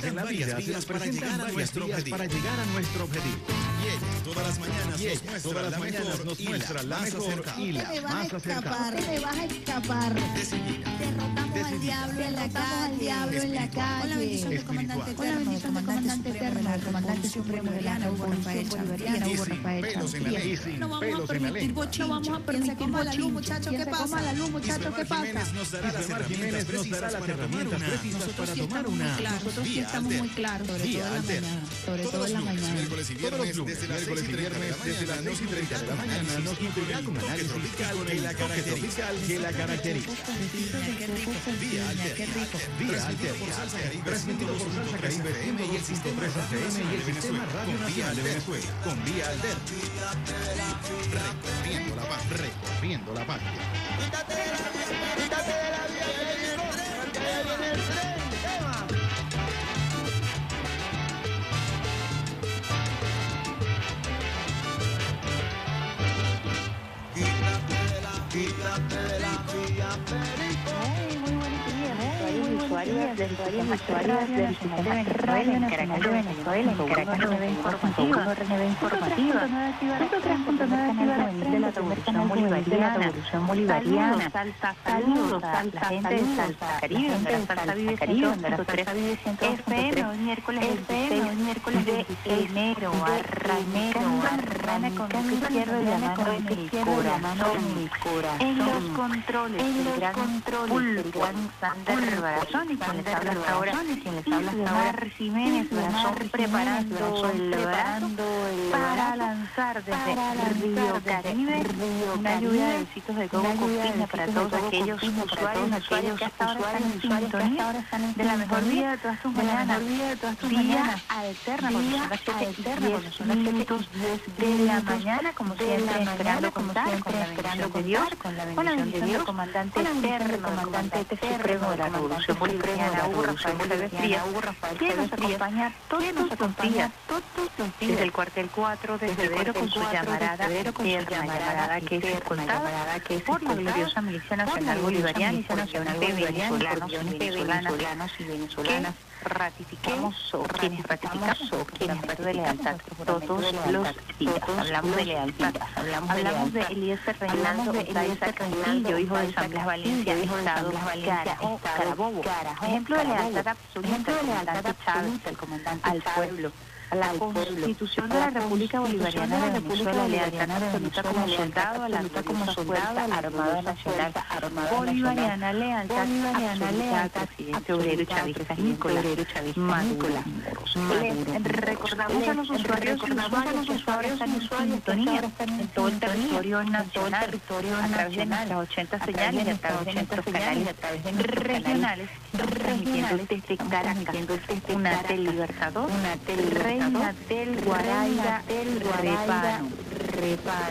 veces en la vida se nos presentan varias vías para llegar a nuestro objetivo. Y ella todas las mañanas Y nos ella muestra todas la las mañanas mejor nos muestra la mejor y la te vas más a acertada. escapar, te vas a escapar. Derrotamos al diablo en la calle. diablo en la calle. Con la bendición del comandante eterno, del comandante eterno, comandante supremo de la Bolivariana, Hugo Rafael sin No vamos a permitir bochinche. No vamos a ¿Quién se permitir la luz, bochinche. muchacho? ¿Quién ¿Qué pasa? la luz, muchacho? ¿Qué pasa? Nos dará las herramientas precisas para tomar una Nosotros sí estamos muy claros. Nosotros sí Vía estamos Alter. muy claros, sobre todo en la mañana. Sobre todo en la mañana. miércoles y viernes desde las miércoles 6 y y 30 de la mañana 6 y 30 de la mañana nos con análisis tropical que la caracteriza. que la caracteriza. Vía Alter. Qué rico. Vía Alter. Transmitido por Salsa Caribe 103 FM y el sistema 103 FM y el sistema Radio con Vía Nacional de. Venezuela. Con Vía Alter. Recorriendo la paz. Recorriendo la patria. Usuarias del sistema usuarias del sistema Radio Nacional de Venezuela en Caracas Nueva Informativa Nueva Informativa punto tres punto nueve canal juvenil de la Revolución Bolivariana Revolución Bolivariana Salsa saludos a la gente de Salsa Caribe donde la Salsa vive Caribe donde la Salsa vive FM hoy miércoles FM hoy miércoles de enero arranero arrana con el izquierdo y la mano en el corazón. en los controles el gran Juan Sander Barazón y quien les habla hasta ahora y quien les habla hasta ahora Jiménez Barazón preparando el para lanzar desde Río Caribe. Una lluvia de besitos de coco copiña para todos aquellos usuarios aquellos que hasta ahora están en de la mejor vida de todas tus mañanas. vía alterna porque son las 7 y 10 minutos de la mañana como siempre esperando contar con la bendición de Dios con la bendición de Dios comandante eterno comandante supremo de la Revolución Bolivariana Hugo Rafael Silvestría quien nos acompaña todos los días desde el cuartel 4 de febrero con su llamarada eterna llamarada que es escoltada por la gloriosa Milicia Nacional Bolivariana y Nacional Venezolanos y Venezolanas ratificamos o quienes ratificamos o quienes de lealtad. todos los días. Hablamos de lealtad. Hablamos de Eliezer Reinaldo Eliezer Castillo hijo de San Blas Valencia Estado Carajo Carabobo. Ejemplo de lealtad absoluta del comandante Chávez el al pueblo a la Constitución de la República Bolivariana de Venezuela, lealtad absoluta como soldado, lucha como soldado, Armada Nacional Bolivariana, lealtad absoluta al presidente obrero chavista Nicolás Maduro. Recordamos a los usuarios y usuarios en sintonía en todo el territorio nacional, a través de nuestras 80 señales y a través de nuestros canales regionales, transmitiendo desde Caracas, una del Libertador, Reina del Guaraira, del Repano.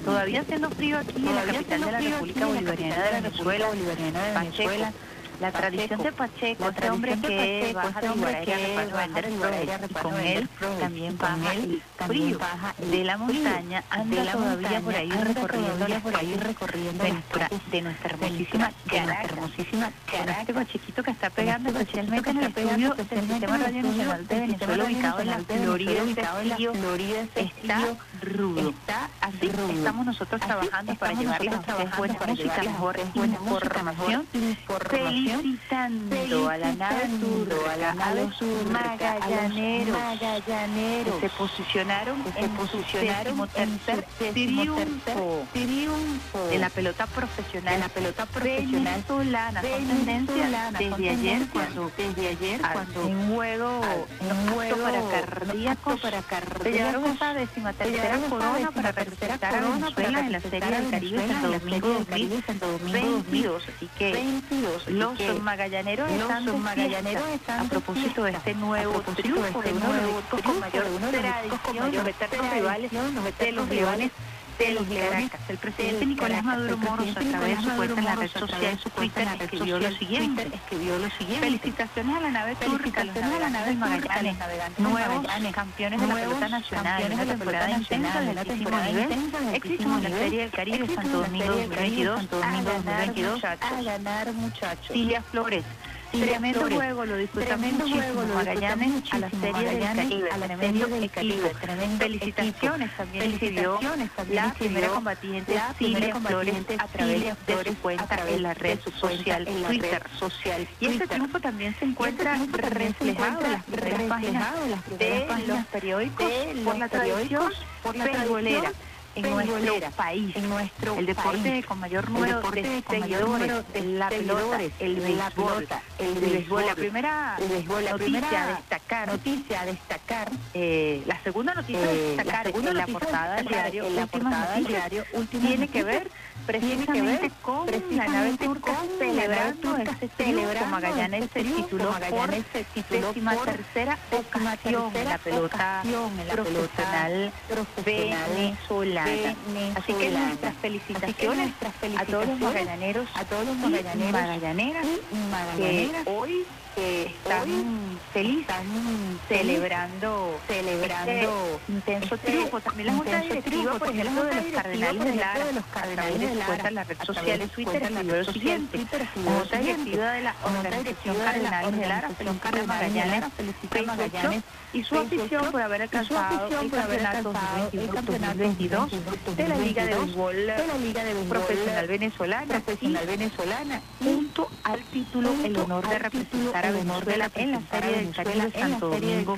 Todavía haciendo frío aquí en la capital de la República Bolivariana de Venezuela. La tradición de Pacheco, este hombre que baja de Guaraira Repano a vender flores, y con él también baja el frío de la montaña, anda todavía por ahí recorriendo por ahí recorriendo de nuestra, de nuestra hermosísima hermosísima este chiquito que está pegando especialmente en el estudio del Sistema Radio Nacional de Venezuela ubicado en la Florida, ubicado en la Florida, está rudo. Así, estamos nosotros trabajando para llevarles a ustedes buena música, mejor información, felicitando a la nave sur, a la nave sur Magallaneros, Magallaneros, se posicionaron, se posicionaron en tercer triunfo, triunfo de la pelota profesional, la pelota profesional venezolana, tendencia desde ayer cuando, desde ayer cuando en juego, en juego para cardíacos, para cardíacos, se llevaron esa décima tercera corona para representar a Venezuela en la Serie del Caribe Santo Domingo 2022, así que los magallaneros están a propósito de este nuevo triunfo de uno de los equipos con mayor tradición, los rivales de los leones de los Caracas. El presidente Nicolás Maduro Moros, a través de su cuenta en la red social, su Twitter, escribió lo siguiente. Felicitaciones a la nave turca, a los navegantes Magallanes, nuevos campeones de la pelota nacional, una temporada intensa de altísimo nivel, éxito en la Serie del Caribe Santo Domingo 2022, a ganar muchachos. Cilia Flores, Tremendo juego, lo disfrutamos muchísimo. Magallanes a la serie del Caribe, tremendo el Caribe. Felicitaciones también recibió la primera combatiente Silvia Flores a través de su cuenta en la red social Twitter. social. Y este triunfo también se encuentra reflejado en las primeras páginas de los periódicos por la tradición beisbolera en nuestro país, en nuestro el deporte con mayor número de seguidores, de la pelota, el béisbol, el béisbol. La primera noticia a destacar, noticia a destacar, eh, la segunda noticia a destacar en la portada del diario, en la portada del diario, tiene que ver precisamente con la nave turca celebrando este triunfo. Magallanes se tituló por décima tercera ocasión en la pelota profesional venezolana. Así que nuestras felicitaciones a todos los magallaneros, a todos los magallaneros, magallaneras, que hoy están felices, celebrando, celebrando intenso triunfo. También la Junta Directiva, por ejemplo, de los Cardenales de Lara, de los Cardenales de Lara, la red social de Twitter, escribió lo siguiente. La Junta Directiva de la Organización Cardenales de Lara felicita Magallanes, Magallanes y su afición por haber alcanzado el campeonato 2022 de la Liga de Béisbol Profesional Venezolana, profesional venezolana, junto al título el honor de representar a Venezuela en la Serie del Caribe Santo Domingo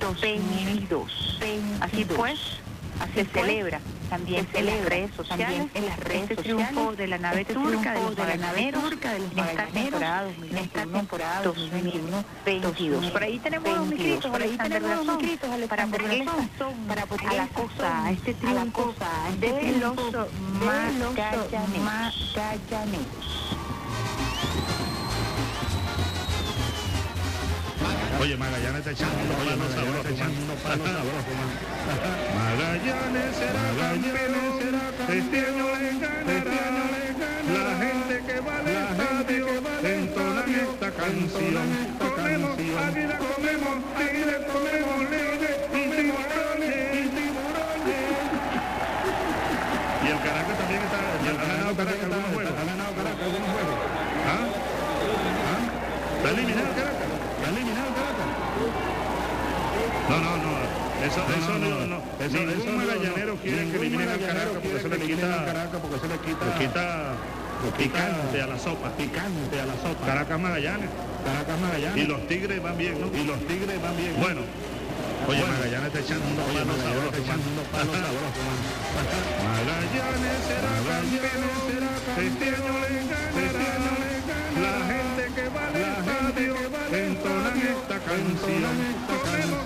2022. Así pues, se celebra también en las redes sociales, en las redes este triunfo de la nave turca, de los magallaneros, en esta temporada, en esta temporada 2022. Por ahí tenemos un micritos, por ahí tenemos un micritos para ponerle sazón para a la cosa, a este triunfo de los magallaneros. Oye, Magallanes está echando unos palos sabrosos. Magallanes será campeón, este año le ganará. La gente que va al estadio entonan esta canción. Comemos, águila comemos, tigre comemos, leones y tiburones. Y el Caracas también está, ha ganado Caracas algunos juegos. Ha ganado Caracas algunos juegos. ¿Ah? ¿Ah? ¿Está eliminado Caracas? ¿Está eliminado Caracas? No, no, no. Eso, eso no, no. Eso, ningún magallanero quiere que eliminen al Caracas porque eso le quita, Caracas porque eso le quita, le quita picante a la sopa. Picante a la sopa. Caracas Magallanes. Caracas Magallanes. Y los tigres van bien, ¿no? Y los tigres van bien. Bueno. Oye, Magallanes está echando unos palos sabrosos, Magallanes será este le Magallanes será este año les ganará. La gente que va al estadio, entonan esta canción.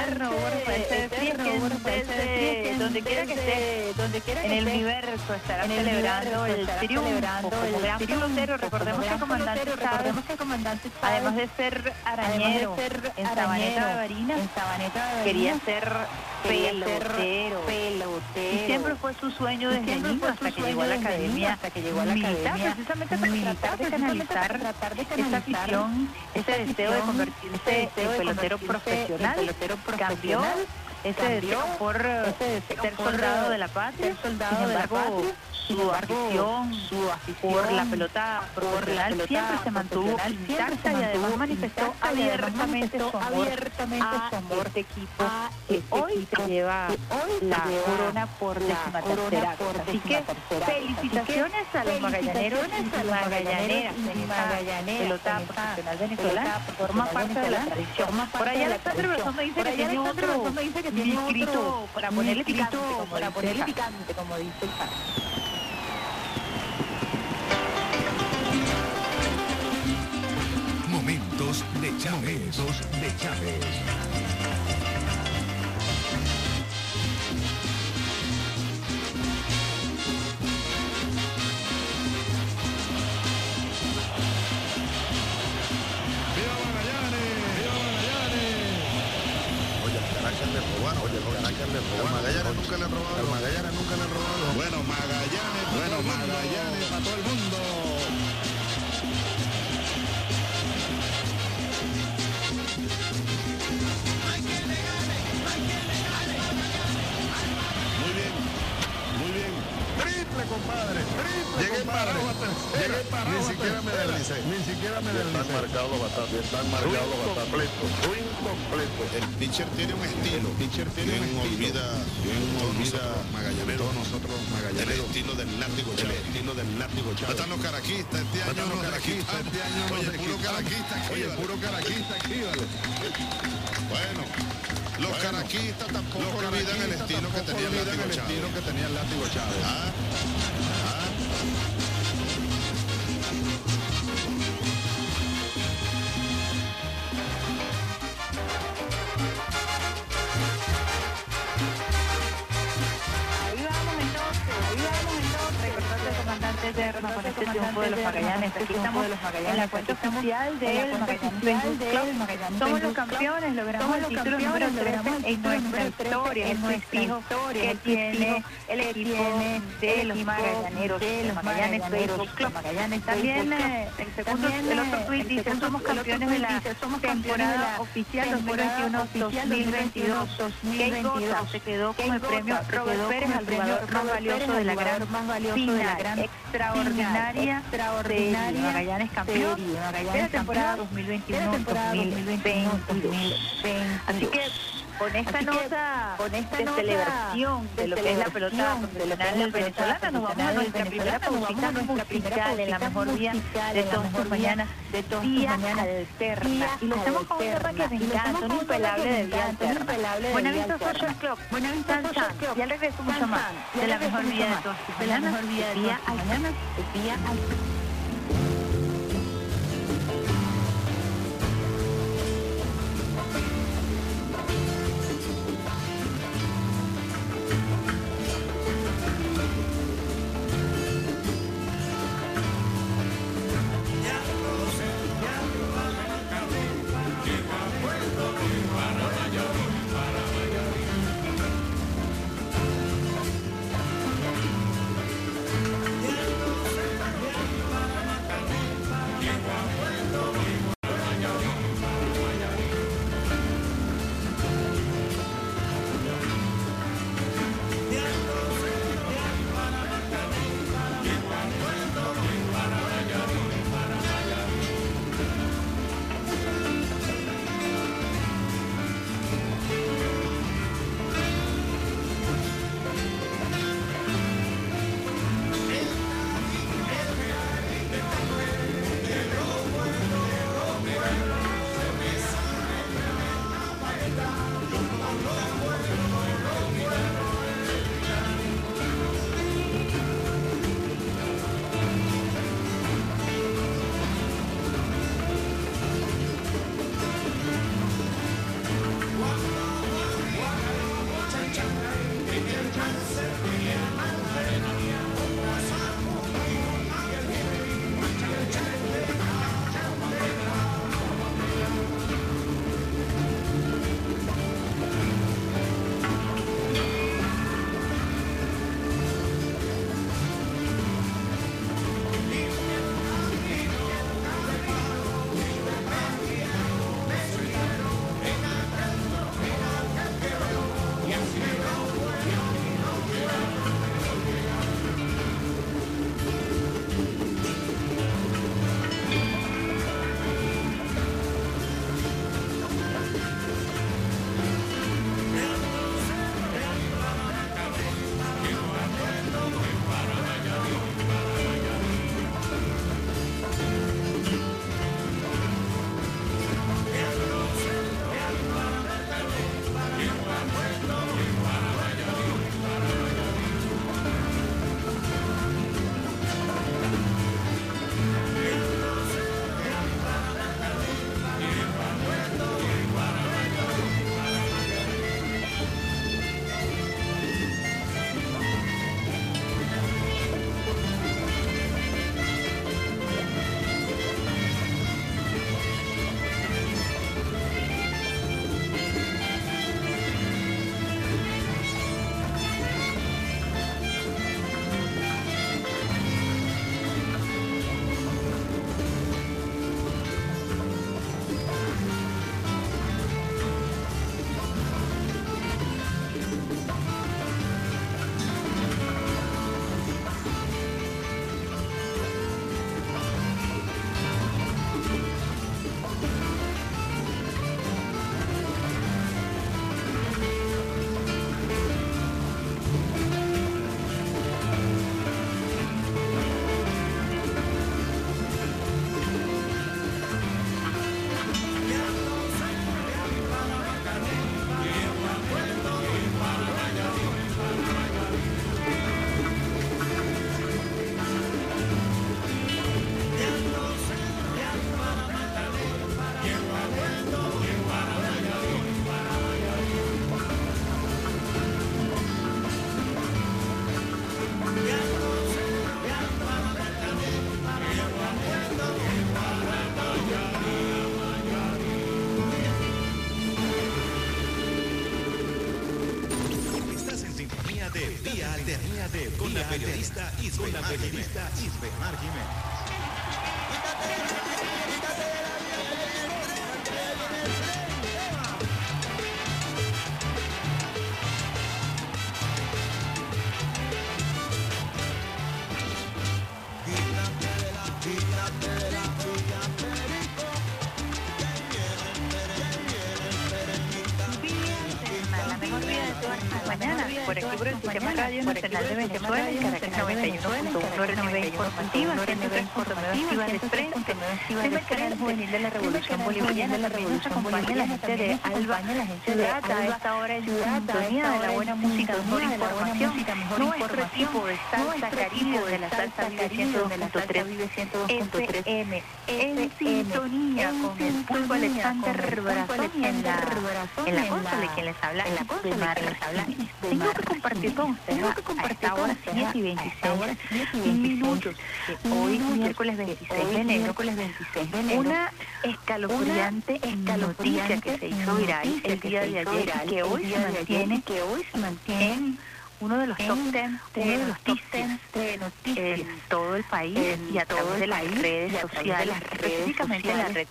Donde quiera que esté, donde quiera en el universo estará celebrando el triunfo como gran pelotero. Recordemos que comandante recordemos que comandante además de ser arañero en Sabaneta de Barinas, quería ser pelotero, pelotero. Y siempre fue su sueño desde niño hasta que llegó a la academia, hasta que llegó a la academia, precisamente para tratar de canalizar afición, ese deseo de convertirse en pelotero profesional, cambió ese deseo por ser soldado de la patria, sin embargo, su afición, su afición por la pelota profesional siempre se mantuvo intacta y además manifestó abiertamente su amor a este equipo que hoy se lleva la corona por décima tercera. Así que felicitaciones a los magallaneros y magallaneras en esta pelota profesional venezolana, forma parte de la tradición. Por allá Alexandre Berzón me dice que tiene otro escrito para ponerle picante, para ponerle picante, como dice el padre. Momentos de Chávez. Momentos de Chávez. ¡Viva Magallanes! ¡Viva Magallanes! Oye, al Caracas le robaron. Oye, al Caracas le robaron. Al Magallanes nunca le han robado. Al Magallanes nunca le han robado. Bueno, Magallanes, bueno, Magallanes Me Están marcados batatas. Están marcados batatas. completo, swing completo. El pitcher tiene un estilo. El pitcher tiene un olvida, bien olvida Magallaneros. Todos nosotros Magallaneros. El estilo del látigo El estilo del látigo Chávez. Están los caraquistas este año. Los caraquistas este año. Oye, puro caraquista. Oye, puro caraquista. Bueno. Los caraquistas tampoco olvidan el estilo que tenía el látigo Chávez. Este triunfo de los Magallanes. Aquí estamos en la cuenta oficial del Magallanes Club. Somos los campeones, logramos el título número 13 en nuestra historia, en nuestra historia que tiene el equipo de los Magallaneros, de los Magallanes Club. También eh, el segundo, el otro tweet dice, somos campeones de la temporada oficial 2021-2022. Kate Goza se quedó con el premio Robert Pérez al jugador más valioso de la gran final extraordinaria de Magallanes campeón de la temporada 2021-2022. Así que con esta nota de celebración de lo que es la pelota profesional venezolana, nos vamos a nuestra primera pausita musical en la mejor día de todas tus mañanas, de todas tus mañanas alterna. Y lo hacemos con un tema que me encanta, un impelable de vida alterna. Buenavista Social Club, Buenavista Social Club. Y al regreso mucho más de la mejor vida de todas tus mañanas, día día alterna. Con la periodista Isbemar Jiménez. Radio Nacional de Venezuela, 91.1 nivel informativa, 103.9 de juvenil de la Revolución Bolivariana, acompaña la gente de Alba Ciudad, a esta hora en sintonía de la buena música, mejor información, nuestro equipo de Salsa Caribe, de la Salsa Vive 102.3 FM, en sintonía con el pulpo Alexander Brazón en la, en la consola, quien les habla, en la consola, les habla. Tengo que compartir con ustedes a esta hora 7 y 26 minutos, hoy miércoles 26 de enero, una escalofriante noticia que se hizo viral el día de ayer que hoy se mantiene, que hoy se mantiene en uno de los top 10 de los top 10 de noticias. en todo el país y a través de las redes sociales, específicamente en la red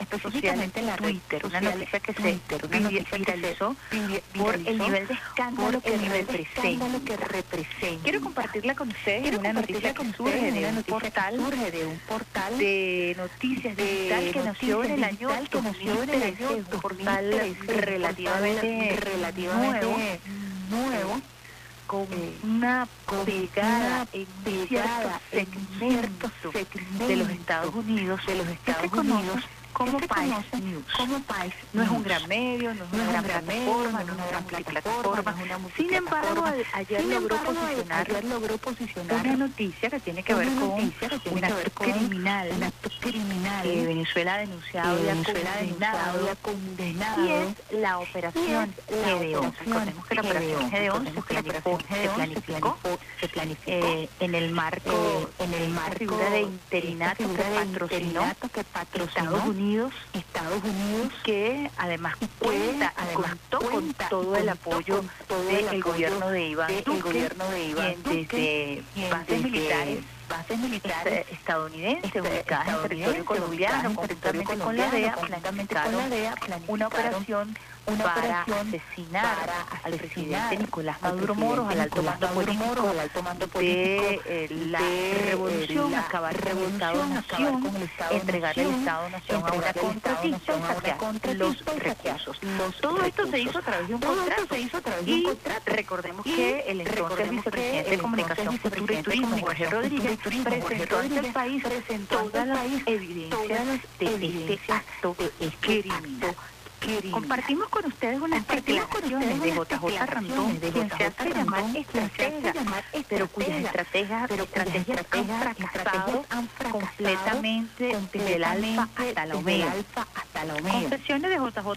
en la Twitter, una noticia que se viralizó por el nivel de escándalo que representa. Quiero compartirla con ustedes una noticia que surge de un portal de un portal de noticias digital que nació en el año 2013, un portal relativamente nuevo nuevo con una pegada en ciertos segmentos de los Estados Unidos, de los Estados Unidos, como País News. Como País no es un gran medio, no es una gran plataforma, no es una gran plataforma. Sin embargo, ayer logró posicionar, logró posicionar una noticia que tiene que ver con un acto criminal, un acto criminal que Venezuela ha denunciado y ha condenado, y es la operación Gedeón. Recordemos que la operación Gedeón se planificó, se planificó, en el marco, en el marco de interinato que patrocinó, que patrocinó Unidos, Estados Unidos, que además cuenta, además contó con todo el apoyo del gobierno de Iván Duque, gobierno de Iván desde bases militares bases militares estadounidenses ubicadas en territorio colombiano, conjuntamente con la DEA, planificaron una operación para asesinar al presidente Nicolás Maduro Moros, al alto mando político de eh, la revolución, acabar el Estado-Nación, entregar el Estado-Nación a una contratista y los recursos. Todo esto se hizo a través de un contrato y recordemos que el entonces vicepresidente de Comunicación, Cultura y Turismo, Jorge Rodríguez, presentó ante el país todas las evidencias de este acto criminal. Compartimos con ustedes unas declaraciones de JJ Randón, quien se hace llamar estratega, pero cuyas estrategias, estrategias han fracasado completamente desde el alfa hasta la omega. Confesiones de JJ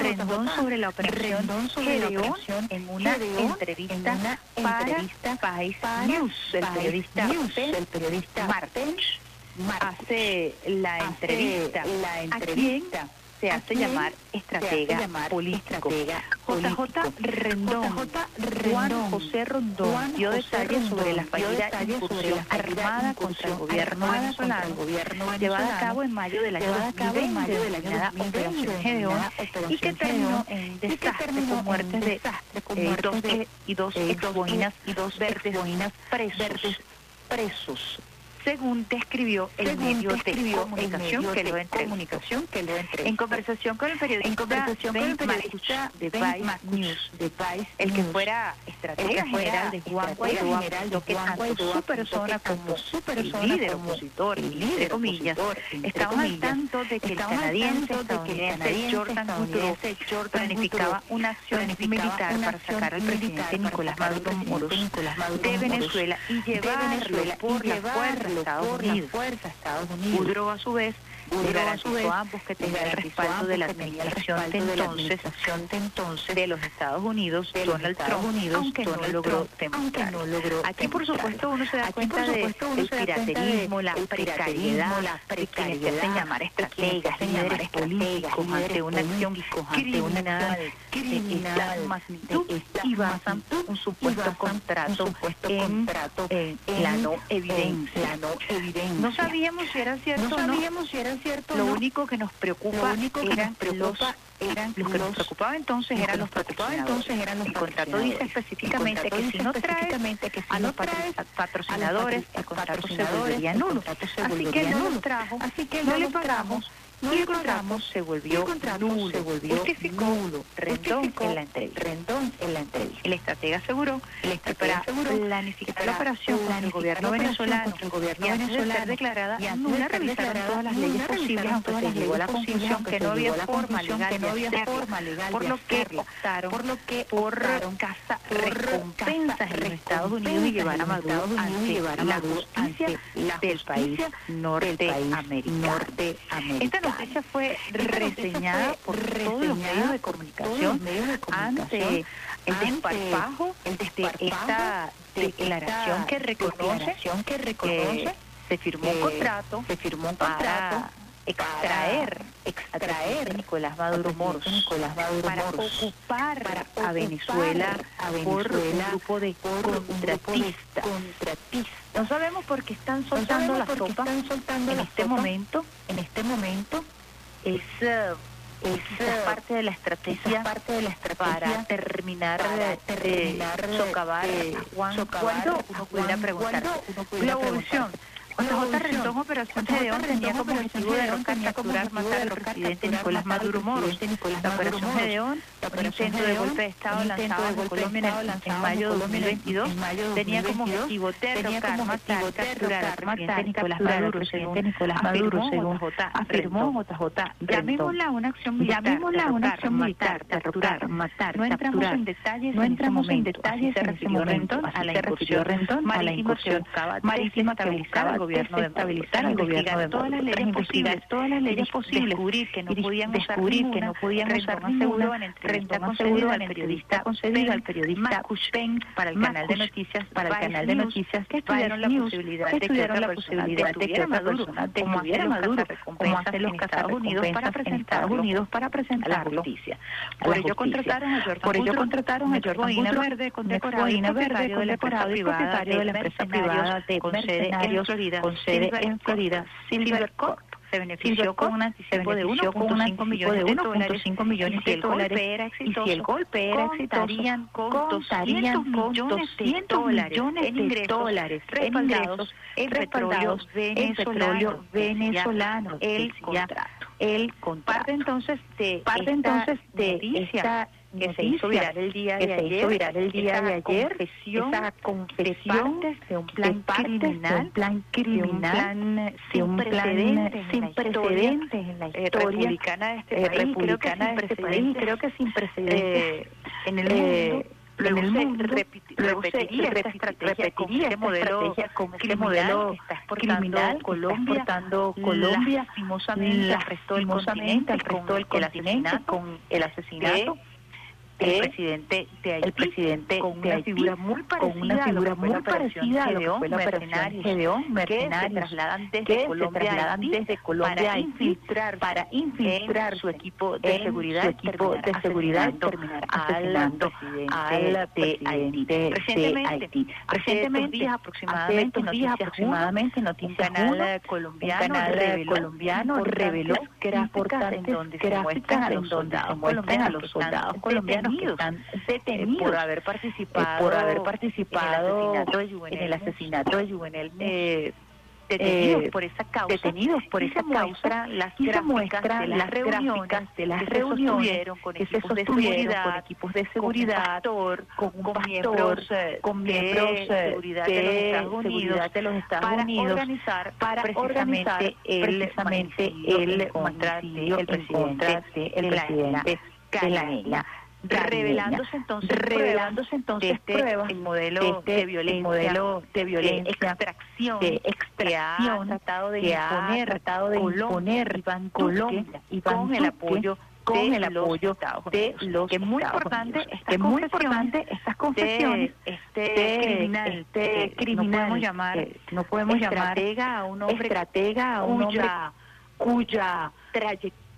Rendón sobre la operación Gedeón en una entrevista para País News, el periodista Martens hace la entrevista. ¿A quién? Se hace llamar estratega político. JJ Rendón, Juan José Rondón dio detalles sobre la fallida incursión armada contra el gobierno venezolano llevada a cabo en mayo del año 2020 denominada Operación Gedeón y que terminó en desastre con muertes de eh, dos y dos exboinas y dos verdes presos según describió el según medio de comunicación, que, lo entrevistó. comunicación que lo entrevistó. En conversación con el periodista, en conversación con el periodista de Vice News, de Vice el que fuera estratega general de Juan Guaidó, lo que tanto su persona como su persona, líder opositor, entre comillas, estaban al tanto de que el canadiense estadounidense Jordan Woodrow planificaba una acción militar para sacar al presidente Nicolás Maduro Moros de Venezuela y llevarlo por la fuerza Estados Unidos. Fuerza Estados Unidos. Woodrow, a su vez, garantizó a ambos que tenía el respaldo de la administración de entonces, entonces de los Estados Unidos, de los Donald Estados Trump, Unidos, aunque no logró aunque no logró Aquí, por supuesto, uno se da Aquí, cuenta por de de piraterismo, la precariedad, la de quienes se hacen precariedad, llamar de estrategas, líderes políticos ante una acción criminal, criminal, de de y basan un supuesto contrato en, contrato en la no en evidencia. no sabíamos si era cierto No o no. sabíamos si era cierto Lo no. único que nos preocupa Lo único que eran nos preocupa los, eran los que nos preocupaba entonces eran los preocupaba entonces eran los el contrato dice específicamente El que si no específicamente que si a los patrocinadores, a los el contrato se volvería nulo. Así que no los trajo, Así que no no le los pagamos, no pagamos, se volvió nulo, se volvió justificó nulo, Rendón justificó en la entrevista. Rendón en la entrevista. El estratega aseguró El que estratega para aseguró planificar que la para operación contra el gobierno venezolano el gobierno antes de venezolano declarada y nula revisaron todas las leyes posibles aunque se llegó a la conclusión que no había forma legal que no de había hacerlo, forma legal por lo que optaron por lo que optaron casa recompensas en Estados Unidos y llevar a Maduro ante la justicia del país norteamericano. norteamericano. Noticia fue reseñada por todos los medios de comunicación ante el desparpajo el de desparpajo esta de declaración esta que reconoce declaración que reconoce se firmó un contrato se firmó un para contrato extraer extraer a Nicolás Maduro Moros Nicolás Maduro para Moros ocupar para a ocupar Venezuela a por un Venezuela grupo de por un grupo de contratistas. contratistas. No sabemos por qué están No soltando la sabemos por qué sopa están soltando en este momento. En este momento Es, eh, es quizás parte de la estrategia es parte de la estrategia para terminar para terminar socavar a Juan socavar Uno pudiera preguntar. Uno pudiera Globovisión. JJ Rendón Operación Gedeón tenía como objetivo de capturar, matar al presidente Nicolás Maduro Moros. La Operación Gedeón, un intento de golpe de Estado lanzado en Colombia en, mayo de 2022, tenía como objetivo derrocar, matar, capturar al presidente Nicolás Maduro, según Nicolás Maduro, según JJ afirmó. JJ. Llamémosla una acción militar, Llamémosla una derrocar, acción militar, derrocar, matar, No entramos capturar. en detalles No en entramos en detalles en ese momento. A la incursión a la incursión marítima que buscaba gobierno de desestabilizar al gobierno de todas las leyes posibles, todas las leyes posibles, descubrir que no podían usar descubrir que no podían usar ninguna, en entrevista aseguró al periodista concedida al periodista Macush Pen para el canal de noticias para el canal de noticias que estudiaron la posibilidad de que la posibilidad de que Maduro como hace detuviera a los Maduro, como hace los Estados Unidos para presentarlo Unidos para a la justicia. Por ello contrataron a Jordan Por ello contrataron a Jordan verde un condecorado verde condecorado y propietario de la empresa privada de con sede en mercenarios Florida, con sede en. Florida, se benefició con un se anticipo de benefició con un 1.5 anticipo millones de de dólares. 1.5 millones y si el golpe era y exitoso, si el golpe era exitoso contarían con contarían 200 con millones de 200 dólares en ingresos dólares en respaldados petróleo venezolano, venezolano el contrato. el contrato. Parte entonces de parte entonces de esta que se hizo viral el día de ayer, viral el día esa de ayer, confesión esa confesión de un plan de criminal, un plan de un criminal, plan de sin un plan precedentes sin en la historia, precedentes en la eh, historia republicana de este eh, país, republicana creo que de sin este país, creo que sin precedentes eh, en el mundo. en Luego se se repetiría esta estrategia repetiría este modelo estrategia con este criminal modelo que está exportando criminal que está Colombia, exportando Colombia lastimosamente al resto del lastimosamente continente resto del con el continente asesinato con el asesinato el de presidente de Haití, el presidente con una Haití, figura muy parecida con una figura muy parecida a lo que fue la operación mercenarios, Gedeón, que se trasladan desde que Colombia a trasladan Haití desde Colombia para infiltrar para infiltrar en su equipo de seguridad su equipo de seguridad terminar al asesinando presidente al de presidente Haití. de Recientemente, Haití. días aproximadamente, días Noticias aproximadamente, un Noticias canal eh, colombiano un canal reveló colombiano reveló gráficas en donde se muestran a los soldados colombianos que están detenidos, eh, detenidos por haber eh, participado por haber participado en el asesinato de en Juvenel el de Juvenel eh, detenidos eh, por esa causa detenidos por esa causa las gráficas de las reuniones de las que reuniones con que se equipos de seguridad, con equipos de seguridad con miembros, eh, con de miembros eh, seguridad de los de Estados Unidos, seguridad de los Estados para Unidos organizar para precisamente el precisamente el contra presidente de la presidente de la isla revelándose entonces revelándose entonces de este pruebas el modelo de este de violencia, el modelo de violencia, extracción, de que ha extracción tratado de imponer tratado de imponer Iván Colombia, Iván con el apoyo con de el los apoyo Estados de los que muy Estados importante Unidos. Que muy importante estas confesiones de este de criminal, este este criminal, no podemos llamar eh, no podemos llamar estratega a un hombre estratega a un hombre cuya cuya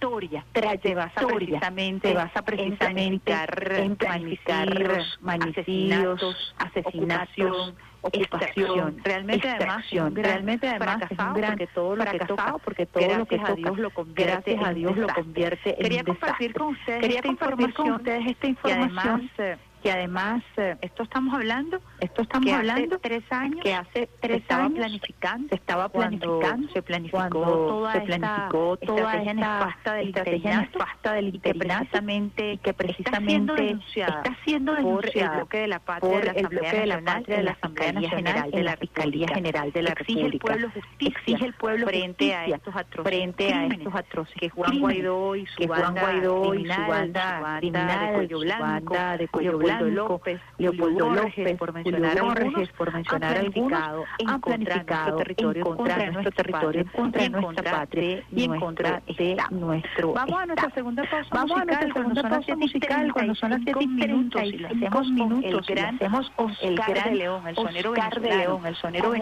trayectoria trayectoria precisamente se basa precisamente en planificar manicidios, asesinatos, ocupación, realmente además realmente además fracasado gran porque todo lo que fracasado toca, porque todo lo que a Dios lo convierte gracias a Dios lo convierte en Quería compartir con ustedes Quería esta compartir con información ustedes esta y información además que además eh, esto estamos hablando esto estamos que hablando hace tres años que hace tres estaba años planificando se estaba cuando planificando se planificó toda se esta planificó toda estrategia nefasta del estrategia nefasta del que precisamente que está siendo precisamente denunciada está siendo por el denunciada bloque de la patria por de la el Asamblea de la Nacional patria de la Asamblea Nacional de la Fiscalía General de la exige el pueblo justicia exige el pueblo frente a estos atroces frente a crímenes estos atroces que Juan Guaidó y su Juan banda Guaidó y su criminal, banda su banda criminal, de cuello su blanco, banda de cuello Leopoldo López, Leopoldo López, por mencionar Borges, por mencionar han planificado en han contra de nuestro planificado territorio, contra nuestro territorio, contra nuestra patria y en contra de nuestro Vamos a nuestra segunda pausa Vamos a nuestra segunda pausa musical cuando son las 7 y minutos y hacemos el minutos gran hacemos el gran León, el sonero venezolano, el sonero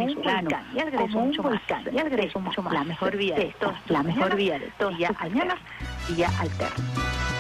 y agreso mucho más. volcán, y agreso mucho más. La mejor vía de tus la mejor vía de mañanas, vía alterna.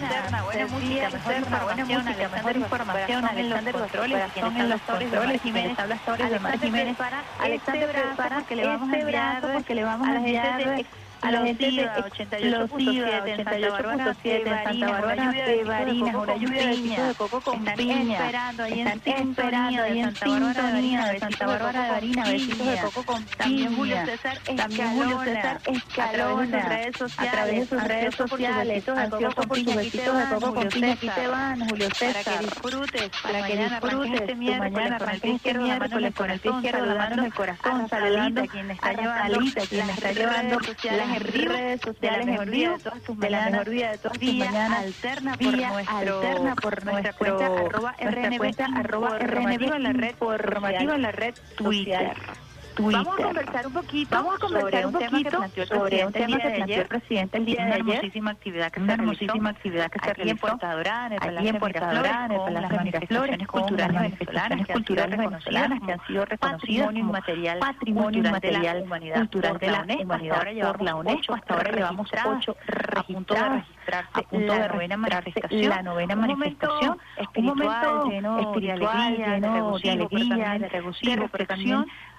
Mañana, buena música, mejor información, mejor información, Alexander Controles, quienes en los controles, Jiménez, habla Torres de Mar Jiménez, Alexander prepara que le vamos a enviar, porque le vamos a enviar a de Explosiva 88.7 en Santa Bárbara de Barinas, una lluvia de pico de coco con piña. Esperando ahí en sintonía ahí en sintonía de Santa Bárbara de Barinas, besitos de coco con piña. También Julio César Escalona a través de sus redes sociales, ansioso por sus besitos de coco con piña. Aquí te van, Julio César. Para que disfrutes, para que disfrutes este mañana con el pie izquierdo, miércoles con el pie izquierdo, la mano en el corazón, saludando a quien está llevando, quien está llevando las redes sociales en de la mejor vida de todas tus mañanas alterna por nuestro alterna por nuestra cuenta arroba RNB arroba RNB en la red informativa en la red Twitter. Vamos a conversar un poquito Vamos a conversar un poquito sobre un tema que planteó el presidente el día de ayer. Una hermosísima actividad que se hermosísima actividad que se realizó en Puerto en el Palacio las manifestaciones culturales venezolanas, culturales venezolanas que han sido reconocidas inmaterial, patrimonio inmaterial cultural de la humanidad por la UNESCO. Hasta ahora llevamos ocho a punto de registrarse a punto de novena manifestación, la novena manifestación, un momento espiritual, lleno de alegría, de regocijo,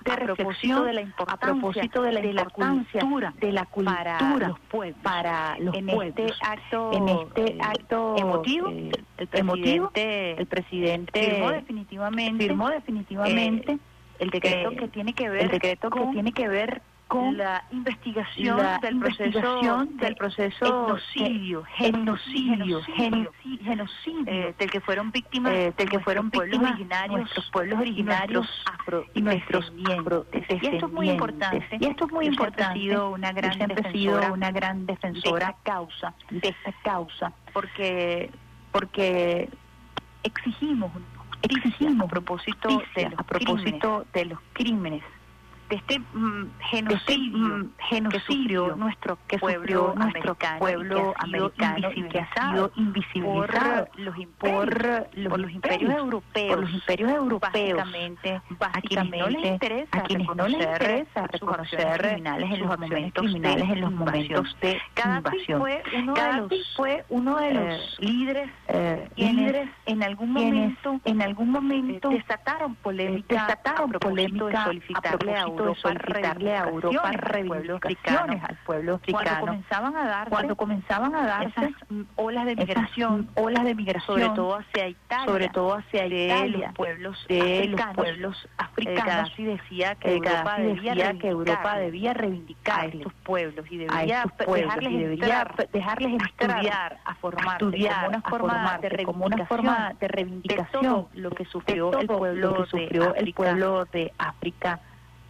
de reflexión de la importancia, a propósito de la, de la cultura, de la cultura para los pueblos, para los en pueblos. este acto, en este acto emotivo, eh, el presidente, el presidente firmó definitivamente, firmó definitivamente eh, el decreto eh, que tiene que ver, el decreto que tiene que ver con la investigación la del proceso del proceso genocidio genocidio genocidio eh, del que fueron víctimas eh, del que fueron víctimas originarios nuestros pueblos originarios afro y nuestros afro y esto es muy importante. Y esto es muy importante he sido una gran defensora una gran defensora de esta causa. de esta causa. Porque porque exigimos exigimos a propósito de los, a propósito de los crímenes de este mm, genocidio, mm, genocidio nuestro que pueblo nuestro pueblo americano que ha sido invisibilizado por los imperios, por los, imperios europeos, por los imperios europeos, básicamente, básicamente a quienes no les interesa, a quienes no les interesa reconocer criminales en los momentos criminales en los momentos de invasión. Fue uno de los, fue uno de los eh, líderes eh, líderes en algún momento en algún momento desataron polémica desataron polémica solicitarle a Europa solicitarle a Europa reivindicaciones al pueblo africano. Cuando comenzaban a dar cuando comenzaban a dar esas olas de migración, olas de migración, sobre todo hacia Italia, sobre todo hacia Italia, los pueblos de los pueblos africanos, eh, decía que Europa debía que Europa debía reivindicar a estos pueblos y debería dejarles, y debería dejarles estudiar, a formarse estudiar, como una forma de como una forma de reivindicación lo que sufrió el pueblo que sufrió el pueblo de África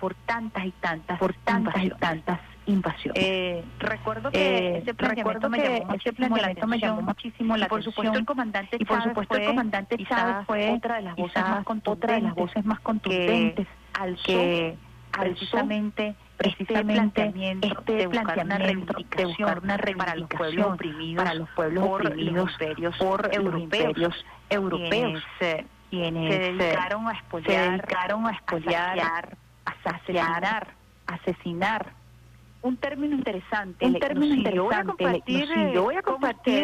por tantas y tantas, por tantas invasiones. y tantas invasiones. Eh, recuerdo que eh, ese planteamiento, me, llamó ese planteamiento me llamó muchísimo la y por supuesto el comandante y por supuesto el comandante Chávez fue otra de las voces más contundentes, otra de las voces más contundentes al que precisamente precisamente este de buscar una para los pueblos oprimidos, para los pueblos oprimidos por europeos, europeos quienes, se dedicaron a expoliar asesinar, asesinar. Un término interesante. Un término interesante. Yo voy a compartir,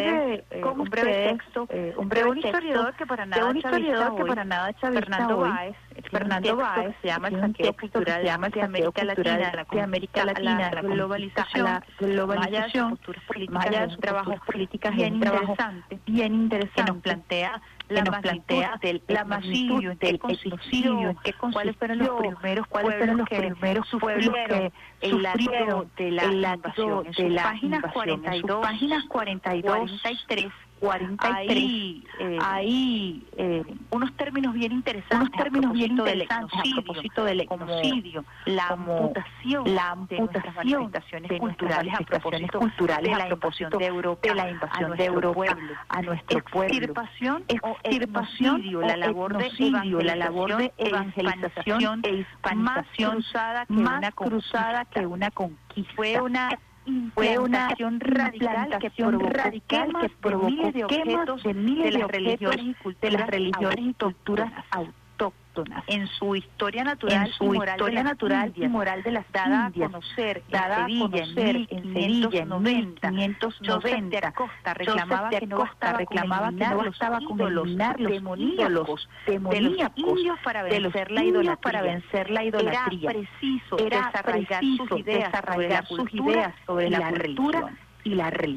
eh, un breve texto, eh, un breve historiador que para nada un historiador que para nada Fernando Báez, Fernando Báez, se llama el saqueo cultural, se llama el América Latina, de América Latina, la globalización, la globalización, sus trabajos políticas bien interesante, bien interesante, que nos plantea la nos plantea del la magnitud del genocidio, cuáles fueron los primeros cuáles fueron los primeros pueblos que el latido de la el invasión. De la páginas, 42, páginas 42, 43, 43 ahí, eh, ahí eh, unos términos bien interesantes unos términos bien interesantes del a propósito del etnocidio la amputación la amputación de, culturales a propósito culturales a propósito de Europa de la invasión de Europa a nuestro pueblo extirpación extirpación la labor de la labor de evangelización e hispanización más cruzada que una cruzada que una conquista. Fue una fue una acción radical que provocó, radical quemas de miles de, objetos de, miles de, las religiones y culturas, autóctonas en su historia natural, en su moral historia natural y moral de las dada Indias, conocer, dada en conocer, en, Sevilla en 1590, Costa reclamaba que no bastaba reclamaba que no con los demoníacos, demoníacos para vencer la idolatría, para vencer la idolatría. Era preciso era desarraigar preciso sus ideas sobre la cultura,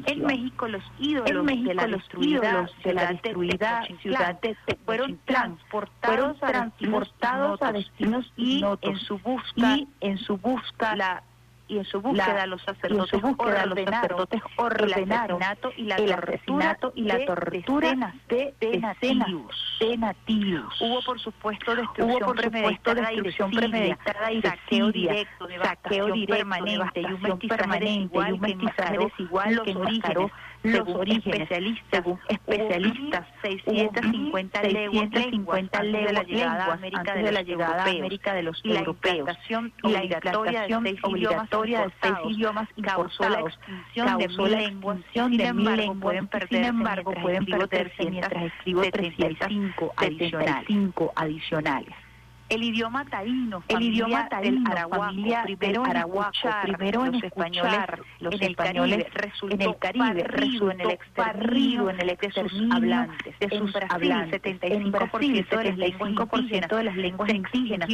en México los ídolos, México, de, la los ídolos de la destruida ciudad fueron transportados, a destinos, y, en su busca, en su y en su búsqueda la, los sacerdotes ordenaron, el asesinato y la, tortura de, nativos, nativos, Hubo por supuesto destrucción, destrucción premeditada y saqueo directo, saqueo directo, permanente, y un mestizaje desigual, que, los orígenes, especialistas, especialistas, 650, 650 lenguas, de la llegada a América de, la llegada América de los europeos. Y la obligatoria de seis idiomas causó la extinción de mil lenguas, sin embargo, pueden perderse, sin embargo, pueden perderse mientras escribo 35 adicionales. adicionales. El idioma taíno, el idioma taíno, arahuaco, familia, primero arahuaco, escuchar, primero en los españoles, los en españoles el en el Caribe, resultó en el exterminio, en el exterminio hablantes, de sus hablantes, 75% de las de las lenguas indígenas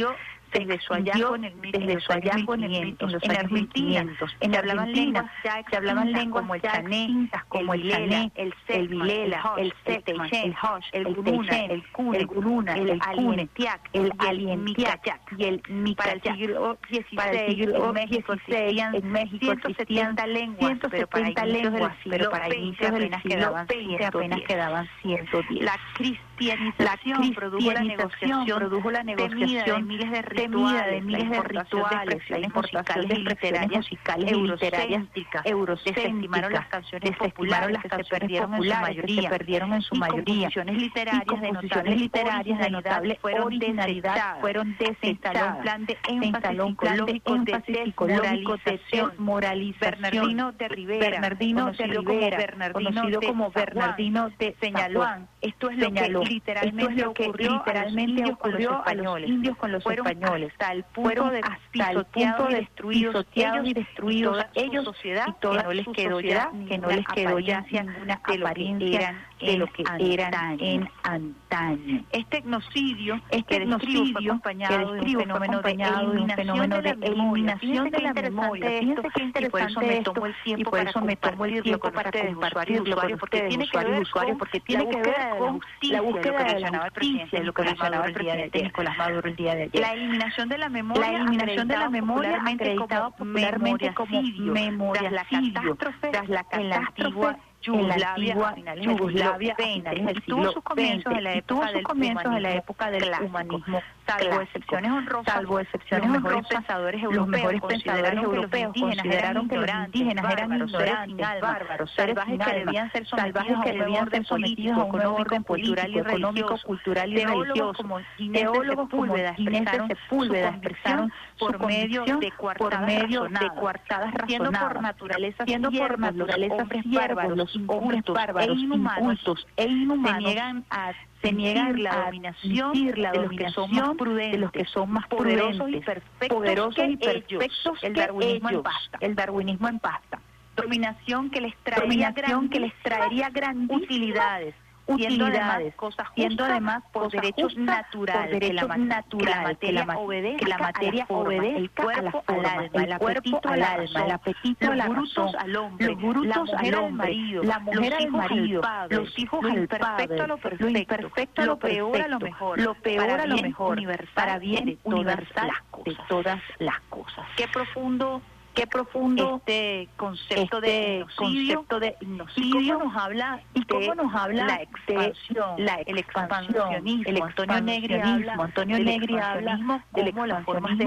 desde su hallazgo en el, desde su hallazgo en, el, en, en Argentina, 500, hablaban lenguas, se hablaban lenguas como el chané, como el lele, el el vilela, el setman, el hosh, el guruna, el cune, el guruna, el alientiac, el alientiac y el micayac. Para el siglo XVI, en México existían 170 lenguas, pero para inicios del siglo XX apenas quedaban 110. La cristianización produjo la negociación, produjo la negociación de miles de de miles de rituales, la importación de expresiones musicales y literarias desestimaron las canciones populares las que se perdieron en su mayoría, se perdieron en su mayoría, composiciones literarias de notable fueron originalidad fueron desinstaladas, un plan de énfasis psicológico de desmoralización. Bernardino de Rivera, Bernardino de Rivera, conocido como Bernardino de señaló. Esto es lo que literalmente ocurrió a los indios con los españoles españoles hasta el punto fueron de, ellos y destruidos, ellos sociedad, y que no les quedó ya, que no les quedó ya ninguna apariencia, de lo que eran en antaño. Este etnocidio, este etnocidio acompañado de un fenómeno de eliminación de, la de la memoria. Y por eso me tomo el tiempo para compartirlo porque tiene que ver la búsqueda de la justicia, lo que mencionaba el presidente Nicolás Maduro el día de ayer. La eliminación de la memoria, la eliminación de la memoria, tras la catástrofe, tras la Yugoslavia, Yugoslavia tuvo sus comienzos en la época del humanismo salvo excepciones honrosas, salvo excepciones los mejores pensadores europeos, indígenas eran ignorantes, bárbaros, salvajes que debían ser sometidos que debían ser sometidos cultural y económico, cultural y religioso. Teólogos como Inés de expresaron por medio de cuartadas razonadas, siendo por naturaleza siervos, los e bárbaros, e e inhumanos, se niegan a la dominación, de, los que son más prudentes, poderosos y perfectos, y perfectos el darwinismo en pasta, el darwinismo en pasta, dominación que les traería, que les traería grandes utilidades utilidades, cosas siendo además por derechos naturales, por derechos naturales que la, materia que la materia obedece, el cuerpo al alma, el cuerpo al alma, el apetito brutos al hombre, los brutos al hombre, la mujer al marido, los hijos al perfecto a lo perfecto, lo peor a lo mejor, lo peor a lo mejor, para bien universal de todas las cosas. Qué profundo qué profundo este concepto de este genocidio, concepto de y genocidio cómo nos habla y cómo de nos habla la de expansión, la el expansionismo. el Antonio Negri habla, Antonio Negri habla de las formas de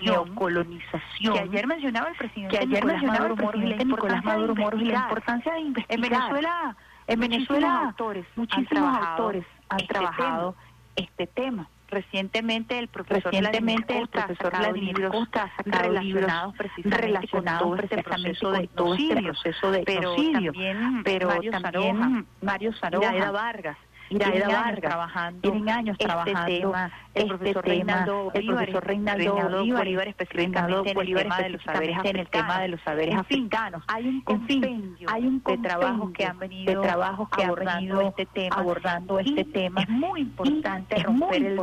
neocolonización, que ayer mencionaba el presidente que ayer Nicolás mencionaba el Maduro la presidente Nicolás importancia de Maduro Moros y la investigar. importancia de investigar. En Venezuela, En muchísimos Venezuela, autores han muchísimos autores han este trabajado este tema. Recientemente el profesor Recientemente el Vladimir Costa ha profesor Vladimir Costa ha sacado relacionados libros precisamente relacionados con todo este precisamente proceso de todo este genocidio. proceso de pero también pero Mario también Mario Saroja, Vargas, Tienen años Vargas, trabajando tienen años este trabajando tema, el este profesor Reinaldo el profesor Reinaldo Bolívar, Bolívar específicamente en el tema de los saberes específicamente en el tema de los saberes africanos. hay un compendio hay un de trabajos que han venido de trabajos que han abordando venido este tema abordando este tema. es muy importante romper el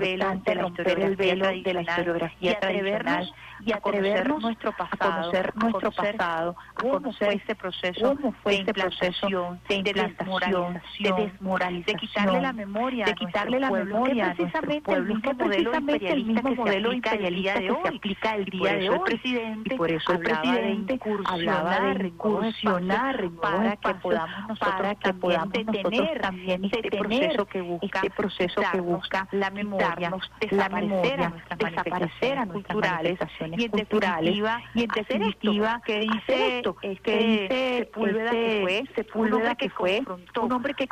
velo de la historiografía atrevernos y a conocer atrevernos nuestro a pasado, conocer a nuestro conocer pasado, a cómo conocer fue este proceso fue de este proceso implantación, de de implantación, de desmoralización, de quitarle la memoria, de quitarle la memoria que precisamente el mismo modelo imperialista que se modelo aplica el día imperialista de que se hoy. aplica el día de presidente y por eso el de presidente hablaba de incursionar para que podamos nosotros que también podamos también este proceso que busca este proceso que busca la memoria, la desaparecer memoria, a nuestras desaparecer a manifestaciones nuestras culturales en culturales definitiva y en definitiva que dice esto que dice Sepúlveda este que fue Sepúlveda que fue un hombre que a-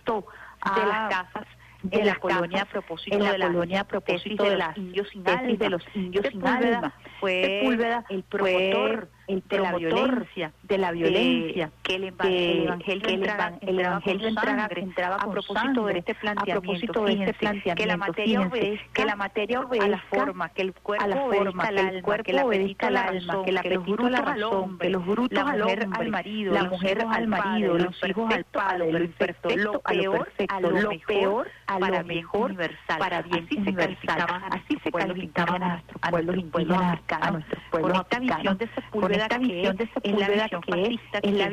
confrontó de las casas de la colonia a propósito en la de la colonia a propósito de de los indios sin alma. de los indios sin Sepúlveda alma. fue Sepúlveda el promotor el de la violencia, de la violencia, que el, eva- que el evangelio que el entraba, el evangelio a propósito de este A planteamiento, propósito de este que la materia obedezca que la materia a la forma, que el cuerpo a la forma, al alma, cuerpo que el apetito obedezca a al la alma, que los apetito a la razón, que los brutos la al mujer hombre, al marido, la mujer al marido, los lo hijos al a padre, lo imperfecto, lo a peor a lo peor a lo mejor, para bien universal. a Así se calificaban a nuestros a pueblos indígenas, a nuestros con esta africanos, visión de con Sepúlveda esta que visión de es la visión es que la es la visión fascista, que es la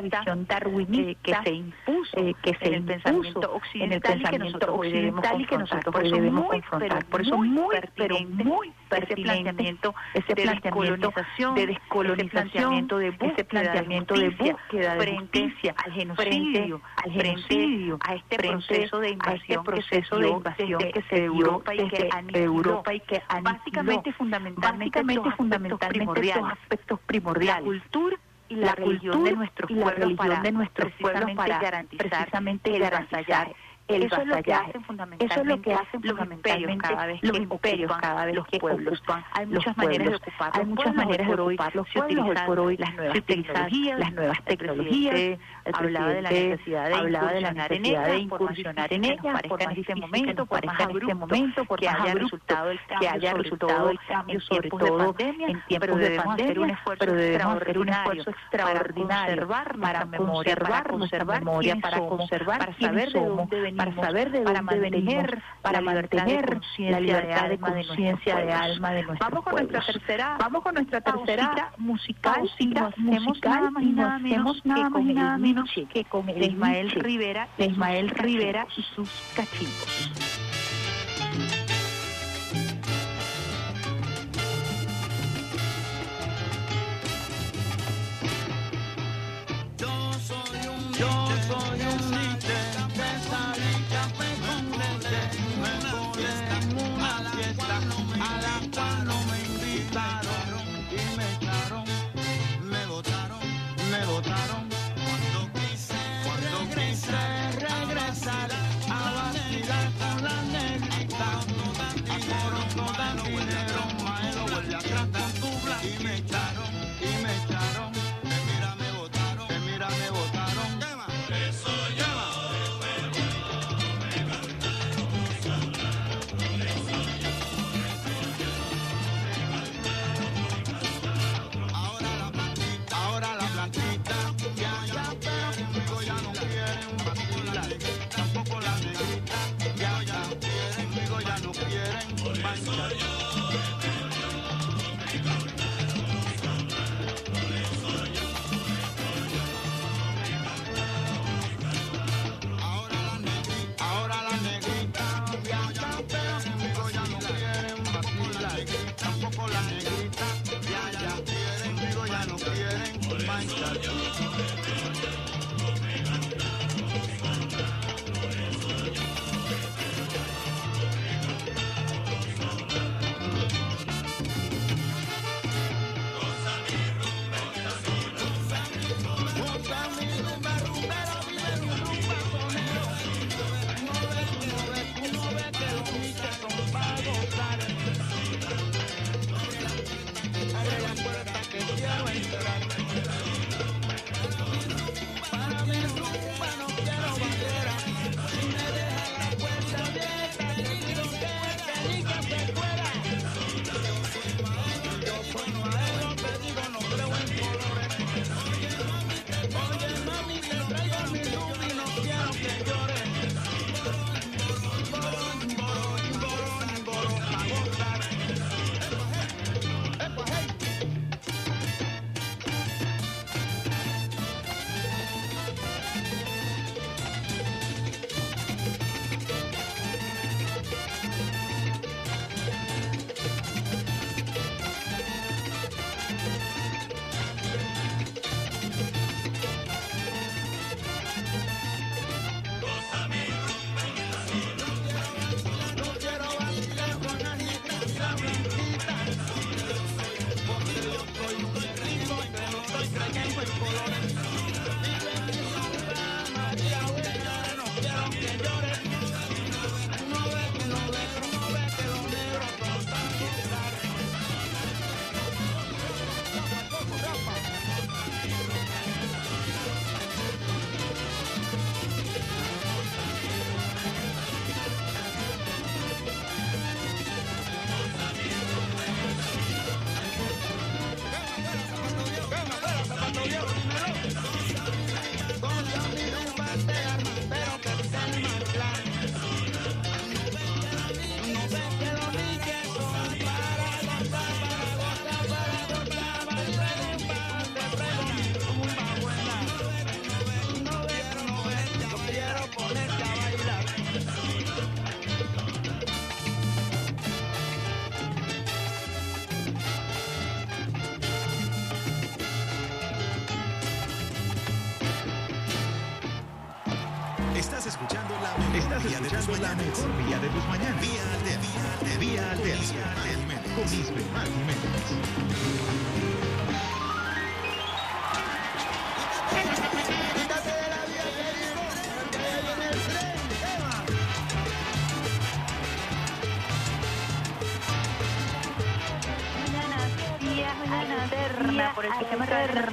darwinista, visión eh, que se impuso eh, que se en el pensamiento occidental y que nosotros hoy debemos confrontar. Por eso muy, pero muy pertinente ese planteamiento de descolonización, de ese descolonización, planteamiento de ese búsqueda planteamiento de justicia de al genocidio, al genocidio, a este proceso de este invasión proceso de invasión que se dio Europa y que Europa y que aniquiló básicamente fundamentalmente básicamente estos fundamentalmente aspectos estos aspectos primordiales la cultura y la, la religión cultura de nuestros y pueblos para de nuestros pueblos precisamente para garantizar precisamente el garantizar. El Eso es lo que vasallaje. hacen Eso es lo que fundamentalmente hacen los imperios fundamentalmente cada vez los que imperios ocupan cada vez los que pueblos. ocupan Hay muchas maneras de pueblos. ocupar Hay muchas maneras de Hoy por hoy ocupar los se utilizan por hoy las nuevas tecnologías, las nuevas tecnologías. El hablaba de la necesidad de hablaba de la necesidad de incursionar en ellas, por más en este momento, por más en este momento, por más haya resultado el que cambio, haya resultado el cambio, en sobre tiempos de todo pandemia, en tiempos de pandemia, pero debemos hacer un esfuerzo extraordinario para conservar para nuestra memoria, para conservar para saber de dónde venimos, para saber de para dónde venimos, mantener para mantener conciencia la de libertad de conciencia de alma de nuestros Vamos con nuestra tercera Vamos con nuestra tercera pausita musical y pausita no hacemos musical nada más y nada menos que con el que con Ismael Rivera de y sus Ismael Rivera y sus cachimbos.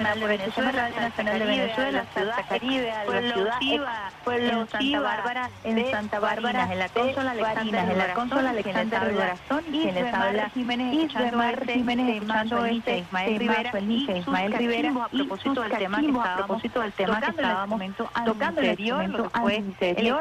Nacional de Venezuela, Nacional de Venezuela, Santa Caribe, Alba Ciudad, Pueblo Santa Bárbara, en Santa Bárbara, en la consola Alexander, en la consola Alexander Corazón, y quien les habla Isbemar Jiménez, escuchando este Ismael Rivera, Ismael Rivera, a propósito del tema que a propósito del tema que estábamos tocando el interior,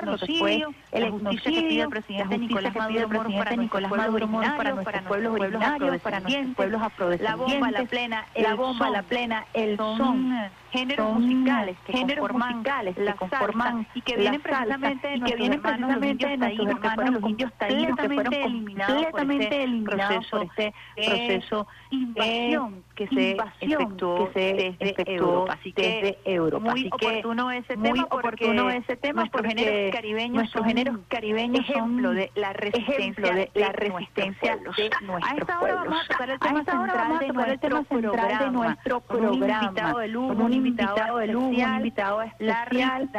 lo que fue el el genocidio que pide el presidente Nicolás Maduro para Nicolás Maduro Moro para nuestros pueblos originarios, para nuestros pueblos afrodescendientes, la bomba, la plena, la bomba, la plena, el son, géneros musicales que géneros musicales que conforman y que vienen precisamente y que vienen precisamente de nuestros hermanos los indios taínos que fueron completamente eliminados por este proceso invasión que se efectuó desde Europa así que Europa muy oportuno ese tema muy oportuno ese tema nuestros géneros caribeños nuestros géneros caribeños ejemplo de la resistencia de la resistencia de nuestros a esta hora vamos a tocar el tema central de nuestro programa de nuestro programa con un invitado de lujo, un invitado especial,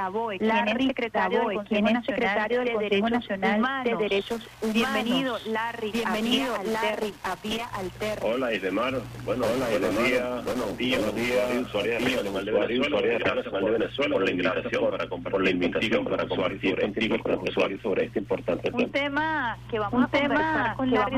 quien es secretario del Consejo Nacional de Derechos Nacional de Derechos Humanos. Bienvenido, Larry. Bienvenido, Larry, a Vía Alterna. Hola, Isdemar. Bueno, hola, buenos días. Buenos días, buenos días. De Venezuela, por la invitación para compartir, la invitación para compartir contigo con los usuarios sobre este importante Un tema. que vamos a conversar con Larry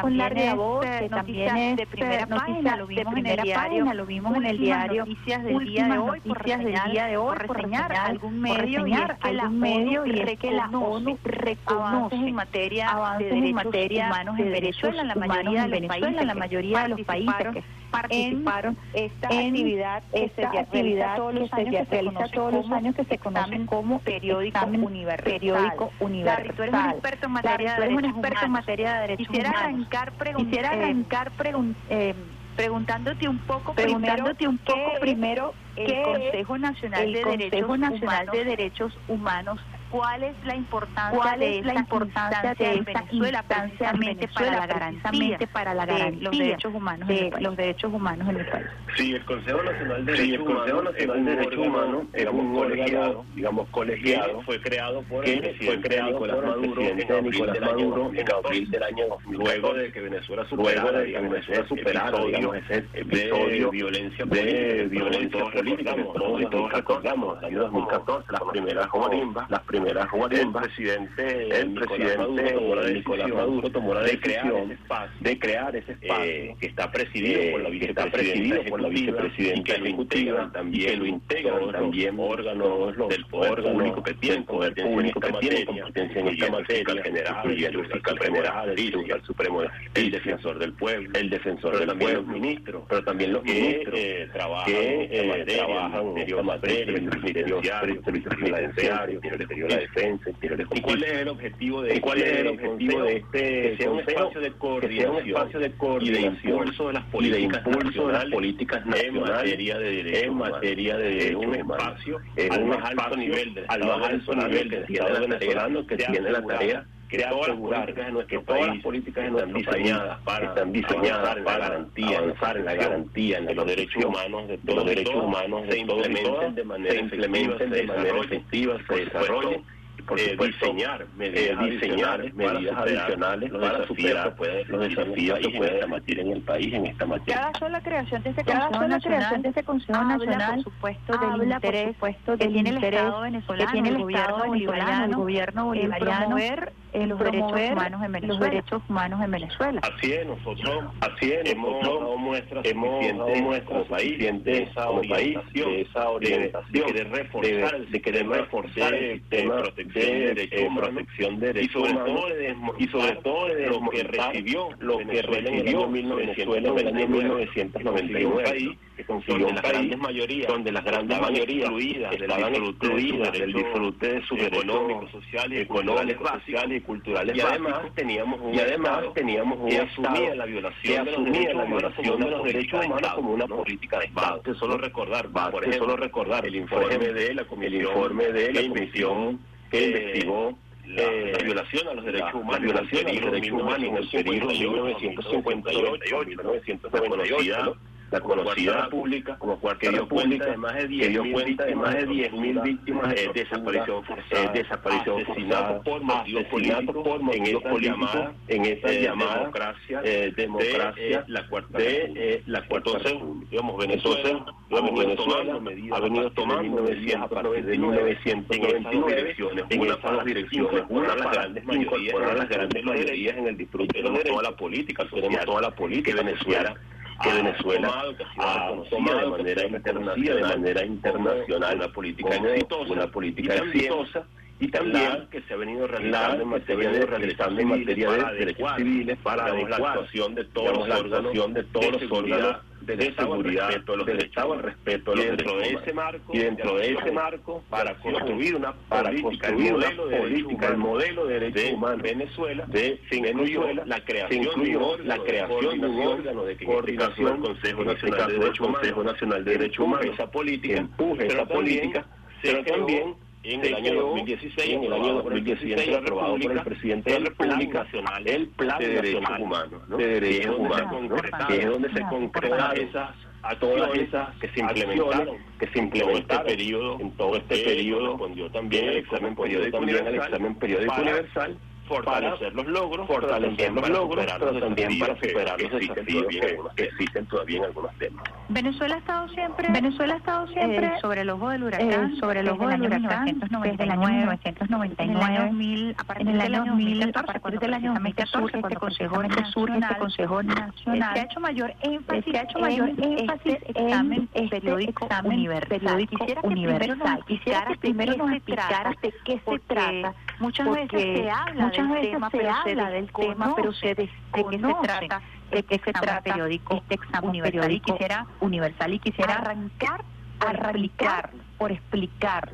con Larry Daboy, que también es de primera página, lo vimos en el diario, lo vimos en el diario noticias del día de hoy, por reseñar, día de hoy, por reseñar algún medio y es que la medio y es que la ONU reconoce en materia de derechos humanos en Venezuela, en la mayoría de los países, la mayoría de los países que participaron esta actividad que se realiza todos los años que se realiza todos los años que se conocen como periódico universal. Periódico universal. Tú eres un experto en materia de derechos experto en materia de derechos Quisiera arrancar Quisiera arrancar eh, preguntándote un poco preguntándote un poco primero el Consejo Nacional de Derechos Nacional de Derechos Humanos cuál es la importancia ¿Cuál de es la importancia de en Venezuela precisamente para la garantía para la garantía de los derechos humanos de los derechos humanos en el país. Sí, el Consejo Nacional de Derechos Humanos Nacional de Derechos Humanos era un colegiado, digamos colegiado, fue creado por el presidente fue creado Nicolás Maduro en abril del año en abril del año luego de que Venezuela superara, luego de que Venezuela superara digamos ese episodio de violencia de violencia política todos, recordamos, el año 2014, las primeras las primeras el presidente, el presidente Nicolás Maduro tomó la decisión. de crear ese espacio, que está presidido por la vicepresidenta, por la vicepresidenta ejecutiva, también que lo integran también órganos del poder público que tienen poder público que tienen competencia en esta materia, general, el fiscal general, el fiscal supremo, el defensor del pueblo, el defensor del pueblo, los ministros, pero también los ministros que trabajan en materia, el el la defensa, ¿Y cuál es el objetivo de cuál es el objetivo de este que sea un espacio de coordinación, espacio de coordinación y de impulso de las políticas, impulso de las políticas nacionales en materia de derechos en materia de derechos un espacio al más alto nivel del al más alto nivel del Estado venezolano que tiene la tarea que asegurar que todas las políticas están diseñadas para están diseñadas para garantía avanzar en la garantía en los derechos humanos de todos los derechos humanos se implementen de manera efectiva se desarrollen por eh, diseñar medidas eh, diseñar medidas adicionales para superar los desafíos que puede combatir en el país en esta materia. Cada sola creación de este Consejo Nacional, de este Consejo Nacional, por supuesto, del interés, por supuesto, que tiene el Estado venezolano, que tiene el Estado venezolano, el gobierno bolivariano, en los derechos humanos en Venezuela. Los derechos humanos en Venezuela. Así es, nosotros, así es, hemos dado muestras hemos dado muestras como país de esa orientación, de esa orientación, de, de reforzar, de, de querer reforzar el sistema de protección de derechos protección de derechos y sobre todo y sobre todo lo que recibió lo que recibió Venezuela en el año 1999 que consiguió un país mayoría donde las grandes mayorías estaban excluidas del disfrute de sus económicos, sociales, económicos, sociales y culturales y además teníamos un y además teníamos un que asumía la violación de la violación de los derechos humanos como una política de Estado. Que solo recordar, por ejemplo, solo recordar el informe de la comisión, el informe de la comisión que investigó la, violación a los derechos humanos, la violación a los derechos humanos en el periodo 1958, 1998, la conocida pública como que dio cuenta de más de 10 dio cuenta de más de 10.000 víctimas de desaparición forzada, desaparición asesinato por motivos políticos en esta llamada democracia democracia la cuarta de la cuarta digamos Venezuela Venezuela ha venido tomando medidas a partir de 1999 en esas dos direcciones una para las grandes mayorías las grandes mayorías en el disfrute de toda la política toda la política que Venezuela ha tomado de manera internacional, de manera internacional una política exitosa, una política exitosa y también que se ha venido realizando en materia de realizando en materia de derechos civiles para la actuación de todos los órganos de todos los órganos de seguridad del Estado al respeto de los dentro de ese marco y dentro de ese marco para construir una para construir una política el modelo de derechos humanos Venezuela de se incluyó la creación la creación de un órgano de coordinación del Consejo Nacional de Derechos Consejo Nacional de Derechos Humanos esa política empuje esa política pero también en el año 2016, en el año 2016, aprobado por el presidente de la República, el Plan de Derechos Humanos, de Derechos Humanos, que es donde se concretaron esas a todas esas que se implementaron, que se implementaron este periodo, en todo este periodo, respondió también el examen periódico también el examen periódico universal fortalecer los logros, fortalecer los logros, pero también para superar los desafíos que, existen todavía en algunos temas. Venezuela ha estado siempre, Venezuela ha estado siempre eh, sobre el ojo del huracán, eh, sobre el ojo del huracán, desde el año 1999, a partir del año 2000, a partir del año 2014, este Consejo surge este Consejo Nacional, se ha hecho mayor énfasis, se ha hecho mayor énfasis en este periódico universal. Quisiera que universal, quisiera que primero nos explicaras de qué se trata. Muchas veces se habla muchas veces tema, se habla del tema, pero se desconoce de qué se trata, de qué se trata periódico, este examen universal y quisiera universal y quisiera arrancar, arrancar por explicar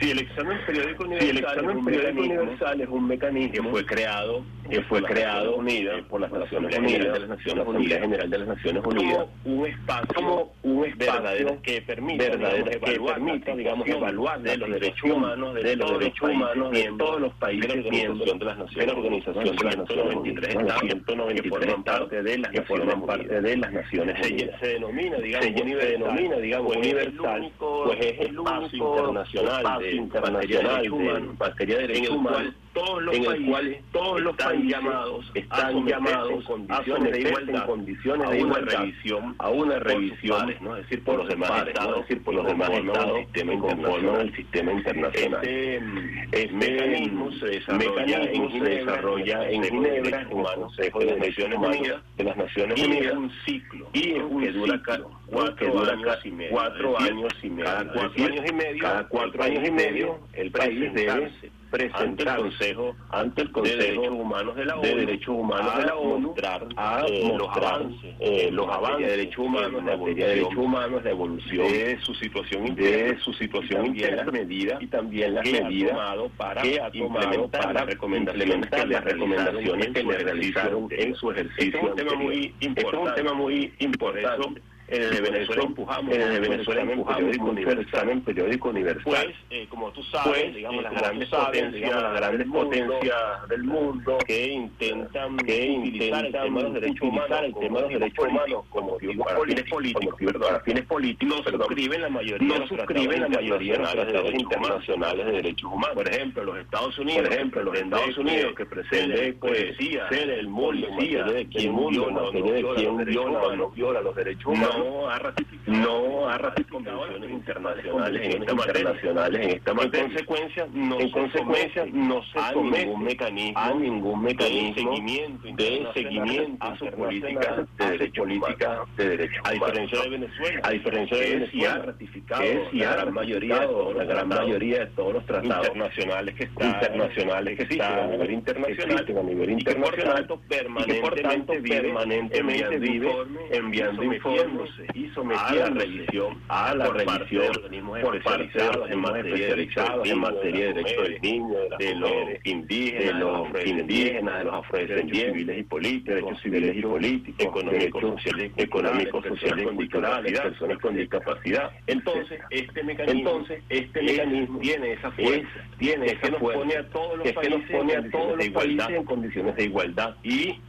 Sí, el examen periódico universal, el examen periódico universal es un mecanismo que fue creado, que fue creado por las Naciones Unidas, de las Naciones Unidas, General de las Naciones Unidas, como un espacio, como un espacio que permite, que permite, digamos, evaluar de los derechos humanos, de los derechos humanos de todos los países miembros de las Naciones, de la Organización de las Naciones Unidas, 193 estados de las que forman parte de las Naciones Unidas. Se denomina, digamos, se denomina, digamos, universal, pues es el único internacional internacional de materia de derechos humanos todos los en el cual todos los países llamados están llamados condiciones de igualdad, revisión, a una revisión, ¿no? es decir, por los demás estados, es decir, por los demás estados, sistema conforman el sistema internacional. Este, mecanismo se desarrolla en Ginebra, en Ginebra, en el Consejo de las Naciones Unidas, de las Naciones Unidas, y es un ciclo, y es un que dura cuatro años y medio, cuatro años y medio, cada cuatro años y medio, cada cuatro años y medio, el país debe presentar ante el Consejo, ante el Consejo de Derechos Humanos de la ONU, de Derechos Humanos de la ONU mostrar, a eh, los avances, eh, los avances de derechos humanos, la de derechos humanos, la evolución de su situación interna, de su situación interna, medida y también las medidas para que ha tomado para recomendaciones que las recomendaciones que le realizaron en su ejercicio. Este es un tema muy importante. Este es un tema muy importante en el de Venezuela empujamos, en el de Venezuela empujamos el examen periódico universal. Pues, eh, como tú sabes, pues, digamos, las grandes potencias, las grandes potencias del mundo que intentan, que intentan el tema de los derechos humanos, el tema de los derechos humanos como fines políticos, para fines políticos, no suscriben la mayoría, no suscriben la mayoría de los tratados internacionales de derechos humanos. Por ejemplo, los Estados Unidos, por ejemplo, los Estados Unidos que pretende poesía, ser el de quien viola, de quien viola, no viola los derechos humanos no ha ratificado, no ha ratificado convenciones internacionales en esta internacionales en esta materia. En consecuencia, no en consecuencia no se a ningún mecanismo, a ningún mecanismo de seguimiento, de seguimiento a su política de derechos política de derechos a diferencia de Venezuela, a diferencia de Venezuela, ha ratificado la gran mayoría de la gran mayoría de todos los tratados internacionales que están internacionales que están a nivel internacional, a nivel internacional, permanentemente permanentemente vive enviando informes y sometida a la revisión a la revisión por parte de organismos especializados en materia de derechos en materia de derechos del niño de los indígenas de los indígenas de los afrodescendientes civiles y políticos derechos civiles y políticos económicos sociales económicos sociales discapacidad personas con discapacidad. entonces este mecanismo entonces este mecanismo tiene esa fuerza tiene esa países nos pone a todos los países en condiciones de igualdad. y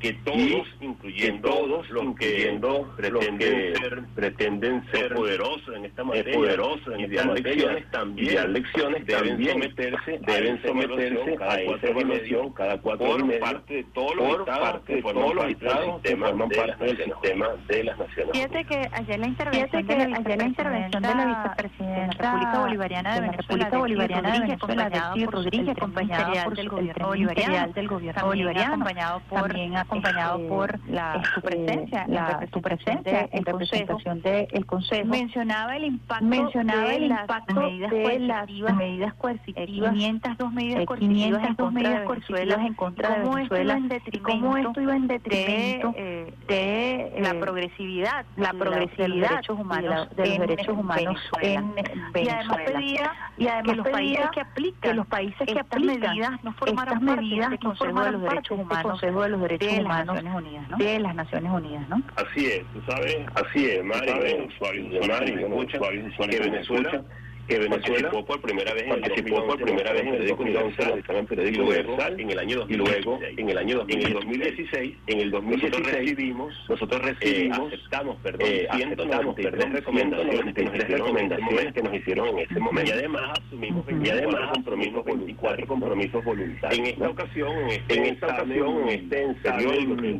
que todos, incluyendo todos los que pretenden ser, pretenden ser poderosos en esta materia, poderosos en esta lecciones también, lecciones deben someterse, deben someterse a esa evaluación cada cuatro por y parte de todos los estados que forman parte del sistema de las Naciones Fíjate que ayer la intervención de la vicepresidenta de la República Bolivariana de Venezuela, Bolivariana de Venezuela, Rodríguez, acompañada por el gobierno bolivariano, del gobierno bolivariano, acompañado por acompañado por la su presencia, la su presencia en representación del Consejo. Mencionaba el impacto mencionaba el impacto de las medidas coercitivas. 502 medidas coercitivas en contra de Venezuela y cómo esto iba en detrimento de la progresividad la progresividad de los derechos humanos de los derechos humanos en Venezuela. y además pedía que aplican que los países que aplican medidas no formaran medidas del Consejo de los Derechos Humanos. Consejo de los Derechos de Humanos las Naciones Unidas, ¿no? De las Naciones Unidas, ¿no? Así es, tú sabes, así es, Mari, Mari, que Venezuela que Venezuela participó por primera vez participó por primera vez en el periódico universal, periódico universal en el año 2016. y luego en el año 2016 en el 2016 nosotros recibimos nosotros recibimos aceptamos perdón eh, recomendaciones recomendaciones que nos hicieron en ese momento. y además asumimos y además compromisos 24 compromisos voluntarios en esta ocasión en este en esta ocasión en este ensayo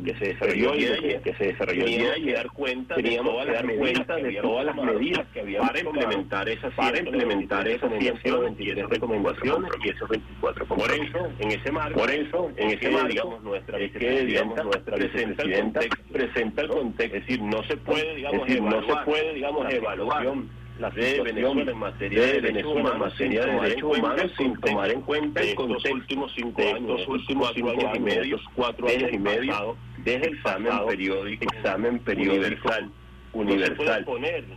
que se desarrolló que se desarrolló y dar cuenta teníamos que dar cuenta de todas las medidas que había para implementar esas implementar esas 123 recomendaciones. y esos 24 Por eso, en ese marco, por eso, en ese marco, digamos, nuestra es que, digamos, nuestra presenta el contexto, presenta el contexto, es decir, no se puede, digamos, decir, no se puede, digamos, evaluar la de Venezuela en materia de, Venezuela en materia de derechos humanos sin tomar en cuenta el contexto últimos cinco años, estos últimos cinco años y medio, cuatro años y medio, desde el examen periódico, examen periódico universal.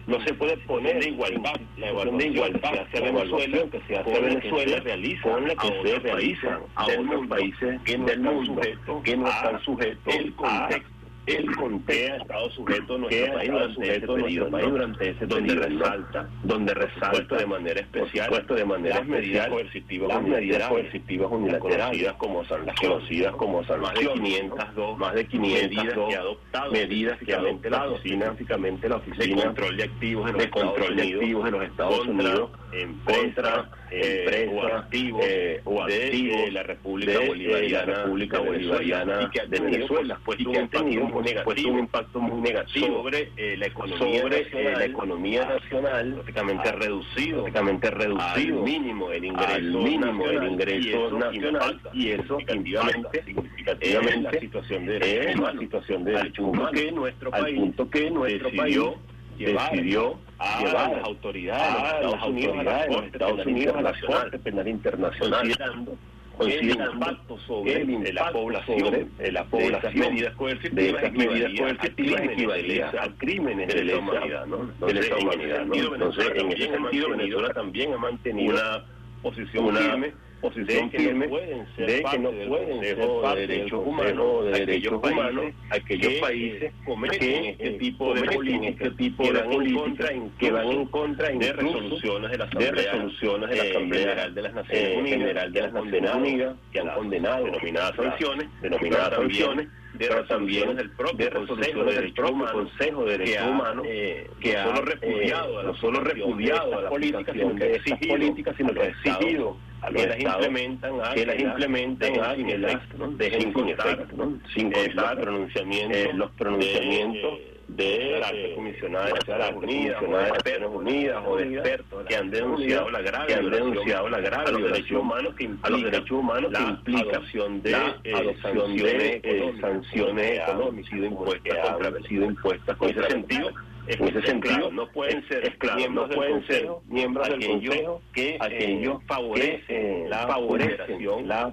No se puede poner de igualdad la evaluación de igualdad que se hace Venezuela, que se hace Venezuela, realiza con la que se realiza a otros países que no están sujetos, que no están sujetos el contexto el contexto ha estado sujeto nuestro país durante ese periodo, durante ese donde resalta, donde resalta de manera especial, puesto de manera las medidas coercitivas, las medidas coercitivas unilaterales, como conocidas como más de 502, más de 500 medidas que ha adoptado, medidas que ha adoptado la oficina, básicamente la oficina de control de activos de los, de control de activos de los Estados Unidos en contra empresa o eh, o activos de, la República de, Bolivariana, la República Bolivariana de Venezuela, pues, y que ha tenido un, impacto muy negativo sobre eh, la economía sobre nacional, la economía nacional, prácticamente a, reducido, prácticamente reducido al mínimo el ingreso, al mínimo nacional, el ingreso nacional y eso significativamente, significativamente la situación de derechos humanos, la situación de derechos humanos que nuestro país, al punto que nuestro país decidió a llevar las autoridades de los Estados Unidos a la Corte, Estados Unidos, a la Corte Penal Internacional, considerando considerando el impacto sobre el la población, de la población de esas medidas coercitivas, de esas medidas coercitivas equivalía a crímenes de la humanidad, ¿no? De la humanidad, ¿no? Entonces, en ese sentido, Venezuela también ha mantenido una posición firme posición de que firme no pueden ser de que no pueden ser parte de derechos humanos de derechos humanos aquellos países que este tipo de políticas este tipo de políticas que van en contra de resoluciones de la Asamblea, la Asamblea General de las Naciones Unidas, General de las Naciones Unidas que han condenado denominadas sanciones denominadas sanciones pero también del propio Consejo de Derechos Humanos, Consejo de Derechos Humanos, que ha solo repudiado, no solo repudiado a la política, sino que ha exigido, sino que las implementan a, que las implementan a sin sin efecto, ¿no? sin contar pronunciamientos, eh, los pronunciamientos de la comisionada de Naciones Unidas, de o de expertos que han denunciado la grave que han denunciado la grave a los derechos humanos que implica, a los derechos humanos que implica adopción de adopción de sanciones económicas sido impuestas contra sido impuestas en ese sentido en ese sentido no pueden ser esclavos, no pueden ser miembros del Consejo que aquellos favorecen la favorecen la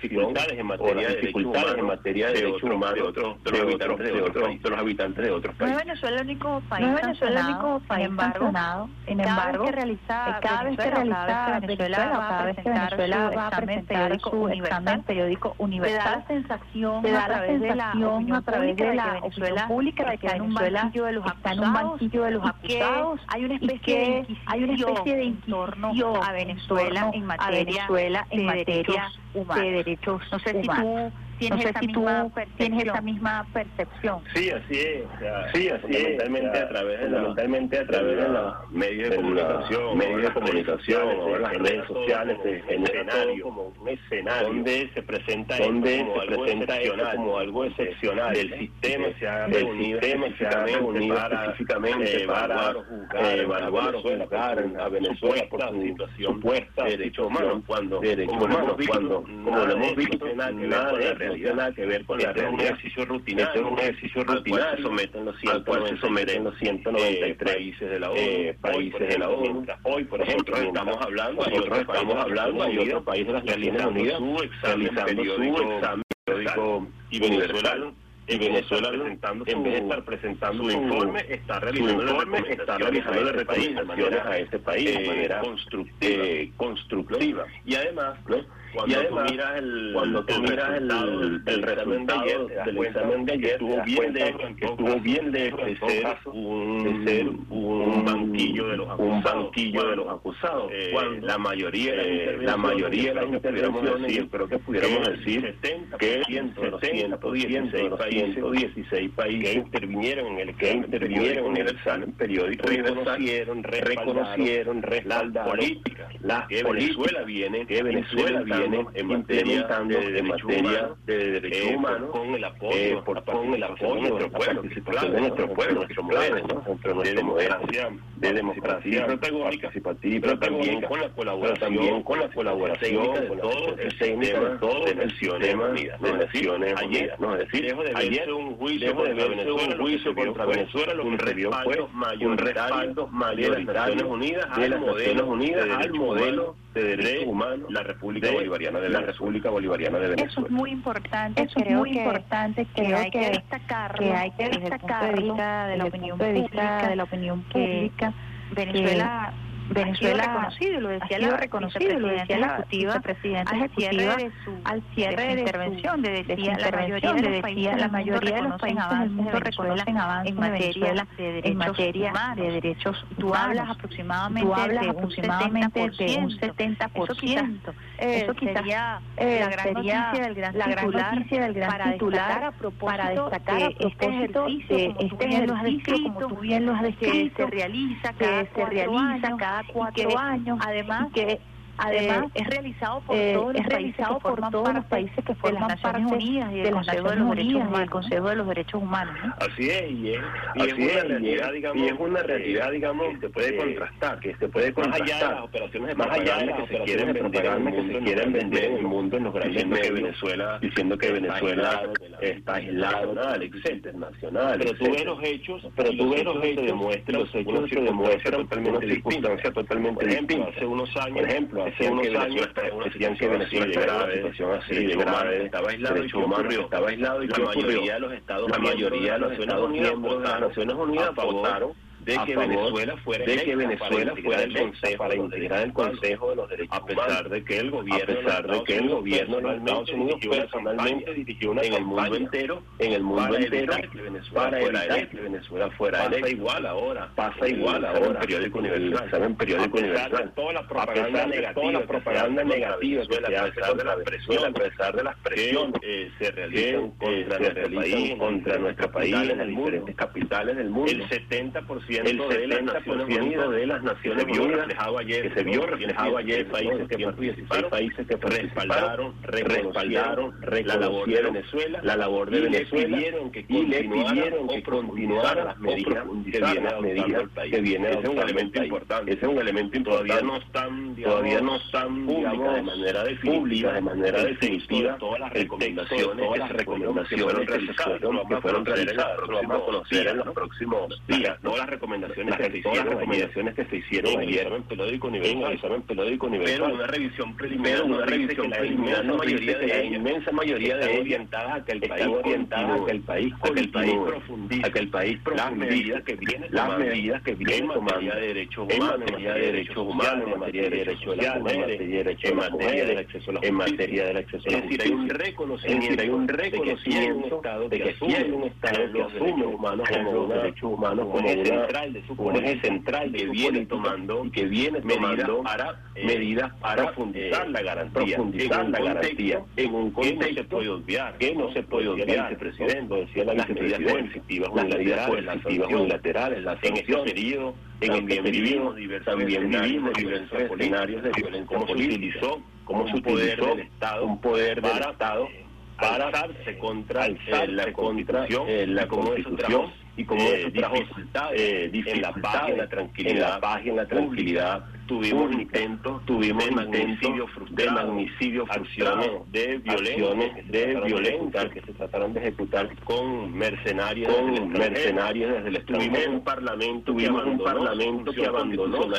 dificultades en materia de dificultades en materia de derechos humanos de otros de los habitantes de otros de los habitantes de otros No es países. Venezuela el único país No es Venezuela el único país sin embargo, sancionado. Sin cada embargo, vez que realiza cada vez que realiza Venezuela a cada vez que Venezuela va a examen presentar periódico su universal, examen periódico te da universal, la sensación a la través de la sensación opinión a través pública de la que Venezuela pública de que está en un banquillo de los un banquillo de los acusados que hay una especie de hay una especie de inquisición a Venezuela en a materia Venezuela en de materia derechos humanos. de derechos No sé si humanos. tú tienes no sé esa si tú misma tienes esa percepción. misma percepción. Sí, así es. o sea, Sí, así es, fundamentalmente o sea, a través de la- fundamentalmente a través de la- medios de de la- comunicación, medios de comunicación, ahora las sociales, redes sociales, todo todo como un escenario donde se presenta donde esto como se algo presenta esto excepcional, como algo excepcional del sistema se ha del reunido sistema se ha específicamente reunido para específicamente evaluar para o juzgar, eh, evaluar o juzgar su a Venezuela por su situación supuesta de derechos humanos cuando como lo hemos visto, nada realidad. tiene nada que ver con la Este es un realidad ejercicio rutinario, Este es un ejercicio al cual rutinario se someten los al cual se someten los 193 países de la ONU, eh, países de la ONU. mientras hoy, por ejemplo, Mientras estamos hablando, nosotros estamos hablando, hay otros países de las Naciones Unidas su examen realizando su periódico examen periódico y Venezuela y Venezuela presentando en vez de estar presentando su informe está realizando informe, está realizando recomendaciones a ese país de eh, manera constructiva, eh, constructiva. y además ¿no? Cuando y además, tú miras el cuando tú el miras el, resultado del- el del examen de resultado ayer, del examen de ayer, estuvo bien en que estuvo bien de todo ser un, de ser un banquillo de los un acusados. banquillo de los acusados. Eh, cuando la mayoría de eh, la mayoría de las intervenciones, decir creo que pudiéramos decir el 70% que de el los 100% de los 116 países que intervinieron en el que intervinieron en el examen periódico reconocieron, reconocieron, respaldaron las que políticas Venezuela viene que Venezuela implementando viene en materia de derechos materia de derechos eh, humanos con el apoyo, eh, por- con el apoyo de nuestro pueblo, participación que de es nuestro pueblo, nuestro clave, modelo, ¿no? De de democracia, de democracia protagónica, participativa pero también con la colaboración, también con la colaboración de todo el sistema de todo de el Naciones sistema Unidas, de Naciones Unidas, ¿no? Es decir, de ayer, un juicio de contra Venezuela, un que juicio contra Venezuela, lo un que vio fue respaldo un mayoritario respaldo de las mayoritario Naciones Unidas de al modelo de al modelo de derechos de humanos la República de Bolivariana de la Venezuela. República Bolivariana de Venezuela. Eso es muy importante, Eso es muy que, importante, que creo hay que que destacarlo que hay que desde el punto de destacarlo vista de la desde opinión punto de vista pública, de la opinión pública Venezuela Venezuela ha sido reconocido, lo decía ha sido la reconocido, lo decía la ejecutiva, ejecutiva cierre de su, al cierre de su intervención, de de su decía la mayoría intervención, de decía la mayoría de los países del mundo reconocen avances en materia de en derechos materia humanos. de derechos Tú hablas aproximadamente, Tú hablas de, aproximadamente un de un 70%. 70%. Eso quizás, eh, sería eh, la gran noticia del gran la gran titular para titular destacar a propósito de este ejercicio, este lo has ejercicio, descrito, como tú bien lo has que descrito, se realiza que cada se realiza cada cuatro que, años además que además eh, es realizado por eh, todos los es países realizado que por forman todos los parte países que de forman las Naciones parte Unidas y de del Consejo de los Derechos Humanos. Consejo de los Derechos Humanos. ¿no? Así es, y es, y Así es una es, y realidad, es- digamos, y es una realidad, eh, digamos, que se puede eh, contrastar, que se puede más allá de contrastar. las operaciones de Más allá de las que se quieren de vender en el que mundo se en quieren los vender en el mundo en los grandes diciendo que medios, Venezuela diciendo que está Venezuela de está aislado internacional, de la internacional, Pero tú ves los hechos, pero tú ves hechos los hechos, demuestran los hechos se demuestran totalmente circunstancia totalmente Por ejemplo, distinta. hace unos años, Por ejemplo, hace decían unos que años decían que situación Venezuela estaba en una situación así de grave, estaba aislado y derechos ¿qué humanos, ocurrió? estaba aislado y la mayoría de los estados la mayoría de los Naciones Estados Unidas miembros de las Naciones Unidas votaron de que Venezuela fuera de que electa Venezuela para fuera integrar el Consejo para integrar el. Consejo de los Derechos a pesar Humanos. de que el a pesar de que el gobierno de los Estados Unidos personalmente dirigió una en el mundo entero en el mundo para entero que Venezuela para fuera evitar electa. que Venezuela fuera Pasa igual ahora. Pasa igual ahora. periódico universal. periódico universal. toda la propaganda negativa propaganda que a pesar de las presiones a pesar de las que presiones eh, se realizan contra nuestro país, contra nuestro país en las diferentes capitales del mundo. El 70% el 70% de las Naciones Unidas que se vio reflejado ayer países que participaron, países que respaldaron, respaldaron, reconocieron Venezuela, la labor de Venezuela y le pidieron que continuara las medidas que viene Ese es un elemento importante. Ese es un elemento importante. Todavía no están, todavía no están públicas de manera definitiva, de manera definitiva todas las recomendaciones, todas las recomendaciones que fueron, que fueron realizadas. Lo vamos a conocer en los próximos días. Todas las recomendaciones que se hicieron, recomendaciones que se hicieron ayer. en periódico universal, examen periódico universal. Pero una revisión preliminar, una revisión preliminar, la mayoría de la inmensa mayoría de orientadas a que el país orientada a que el país a que el país profundice, a que el país profundice las medidas que viene las medidas que viene en materia de derechos humanos, en materia de derechos humanos, en materia de derechos sociales, en materia de derechos en materia del acceso a la en materia del acceso a la justicia. Es decir, hay un reconocimiento, hay un reconocimiento de que hay un Estado que asume humanos como derechos humanos como central de su un eje central que viene tomando que viene tomando para medidas para profundizar la garantía, profundizar la garantía. en un contexto que no se puede obviar, que no se puede obviar, vicepresidente, decía la medidas coercitivas unilaterales, unilaterales, la en este periodo, en este periodo también vivimos diversos escenarios de violencia cómo se utilizó, cómo se utilizó un poder del Estado para alzarse contra la constitución, la constitución y como eh, en la paz, en la tranquilidad, en la paz y en la tranquilidad tuvimos intentos, tuvimos intentos de magnicidio frustrado, de violaciones, de violencia que se trataron de ejecutar con mercenarios, con mercenarios desde el extranjero. Tuvimos un parlamento, tuvimos un parlamento que abandonó la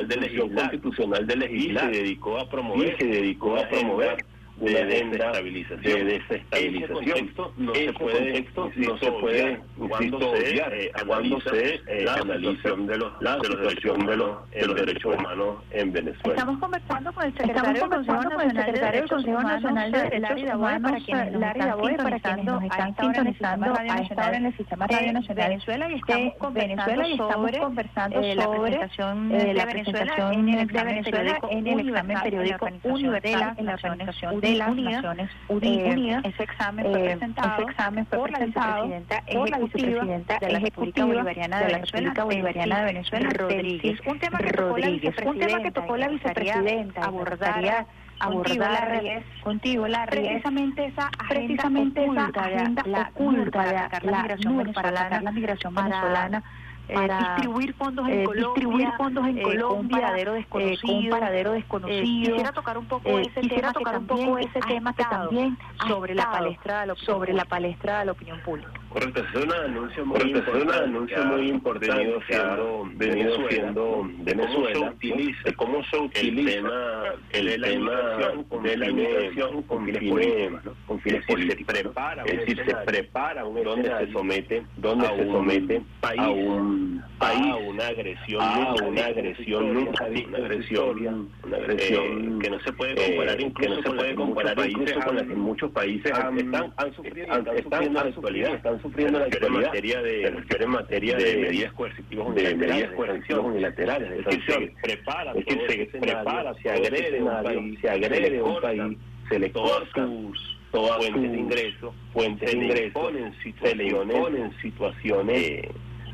constitucional de legislar. y se dedicó a promover, y se dedicó a promover de desestabilización. De desestabilización. Ese contexto no se puede, contexto no se puede cuando se, eh, cuando se eh, la analización de los, la de los derechos de los, de los derechos humanos en Venezuela. Estamos conversando con el secretario del Consejo Nacional de Derechos Humanos, Larry Daboe, para quienes nos están sintonizando a esta hora en el Sistema Radio Nacional de Venezuela y estamos conversando sobre la presentación de Venezuela en el examen periódico universal en la organización de las Naciones Unidas. ese examen fue presentado, ese examen fue por la vicepresidenta por la vicepresidenta de la República Bolivariana de Venezuela, Bolivariana de Venezuela, Rodríguez. Un tema que tocó la vicepresidenta, vicepresidenta abordar abordar contigo la precisamente esa precisamente esa agenda la oculta de la migración para la migración venezolana para distribuir fondos en Colombia, distribuir fondos en Colombia, con un paradero desconocido, un paradero desconocido. quisiera tocar un poco ese tema tocar que un poco ese tema que también sobre la palestra sobre la palestra de la opinión pública. Correcto, es una denuncia muy importante, venido siendo, Venezuela, de cómo se utiliza el tema, el tema de la inmigración con fines políticos, con fines políticos. Prepara, es decir, se prepara un donde se somete, donde se somete a un país a una agresión, a una agresión nunca una agresión, una agresión que no se puede comparar, que no se puede comparar incluso con la que muchos países están han sufrido, están en la actualidad, están sufriendo la actualidad en materia de en materia de medidas coercitivas de medidas coercitivas unilaterales, es decir, se prepara, es decir, se prepara, se agrede un país, se agrede un país, se le corta todas fuentes de ingreso, fuentes de ingreso, se le imponen situaciones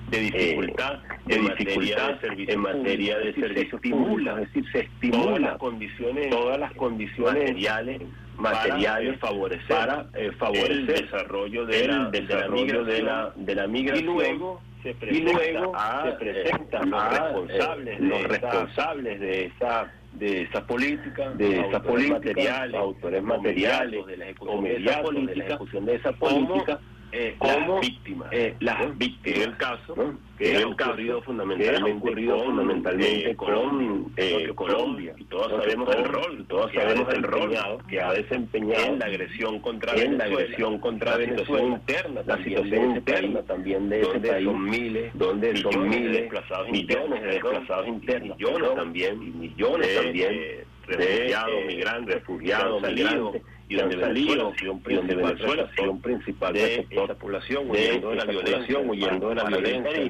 de dificultad, de dificultad en materia de servicio estimula, es decir, se estimula todas las condiciones, todas las condiciones materiales, materiales para favorecer, para, eh, favorecer el desarrollo de la, desarrollo de la, de la migración y luego se presenta, y luego a, se presenta los responsables, eh, los responsables de esa de esa política, de esa política, materiales, autores materiales, de la ejecución de esa política, de de eh, como las víctimas, eh, las víctimas, en el caso, ¿no? que ha ocurrido fundamentalmente, ocurrido con, fundamentalmente con eh, Colombia, y todos sabemos el rol, todos sabemos el rol que ha desempeñado en la agresión contra en la agresión contra la situación interna, la situación interna también de ese país, son miles, donde son miles, desplazados millones de desplazados internos, millones también, millones también refugiados, migrantes, refugiados, migrantes y donde Venezuela ha sido un principal, de esa población huyendo de la violación, huyendo de la violencia,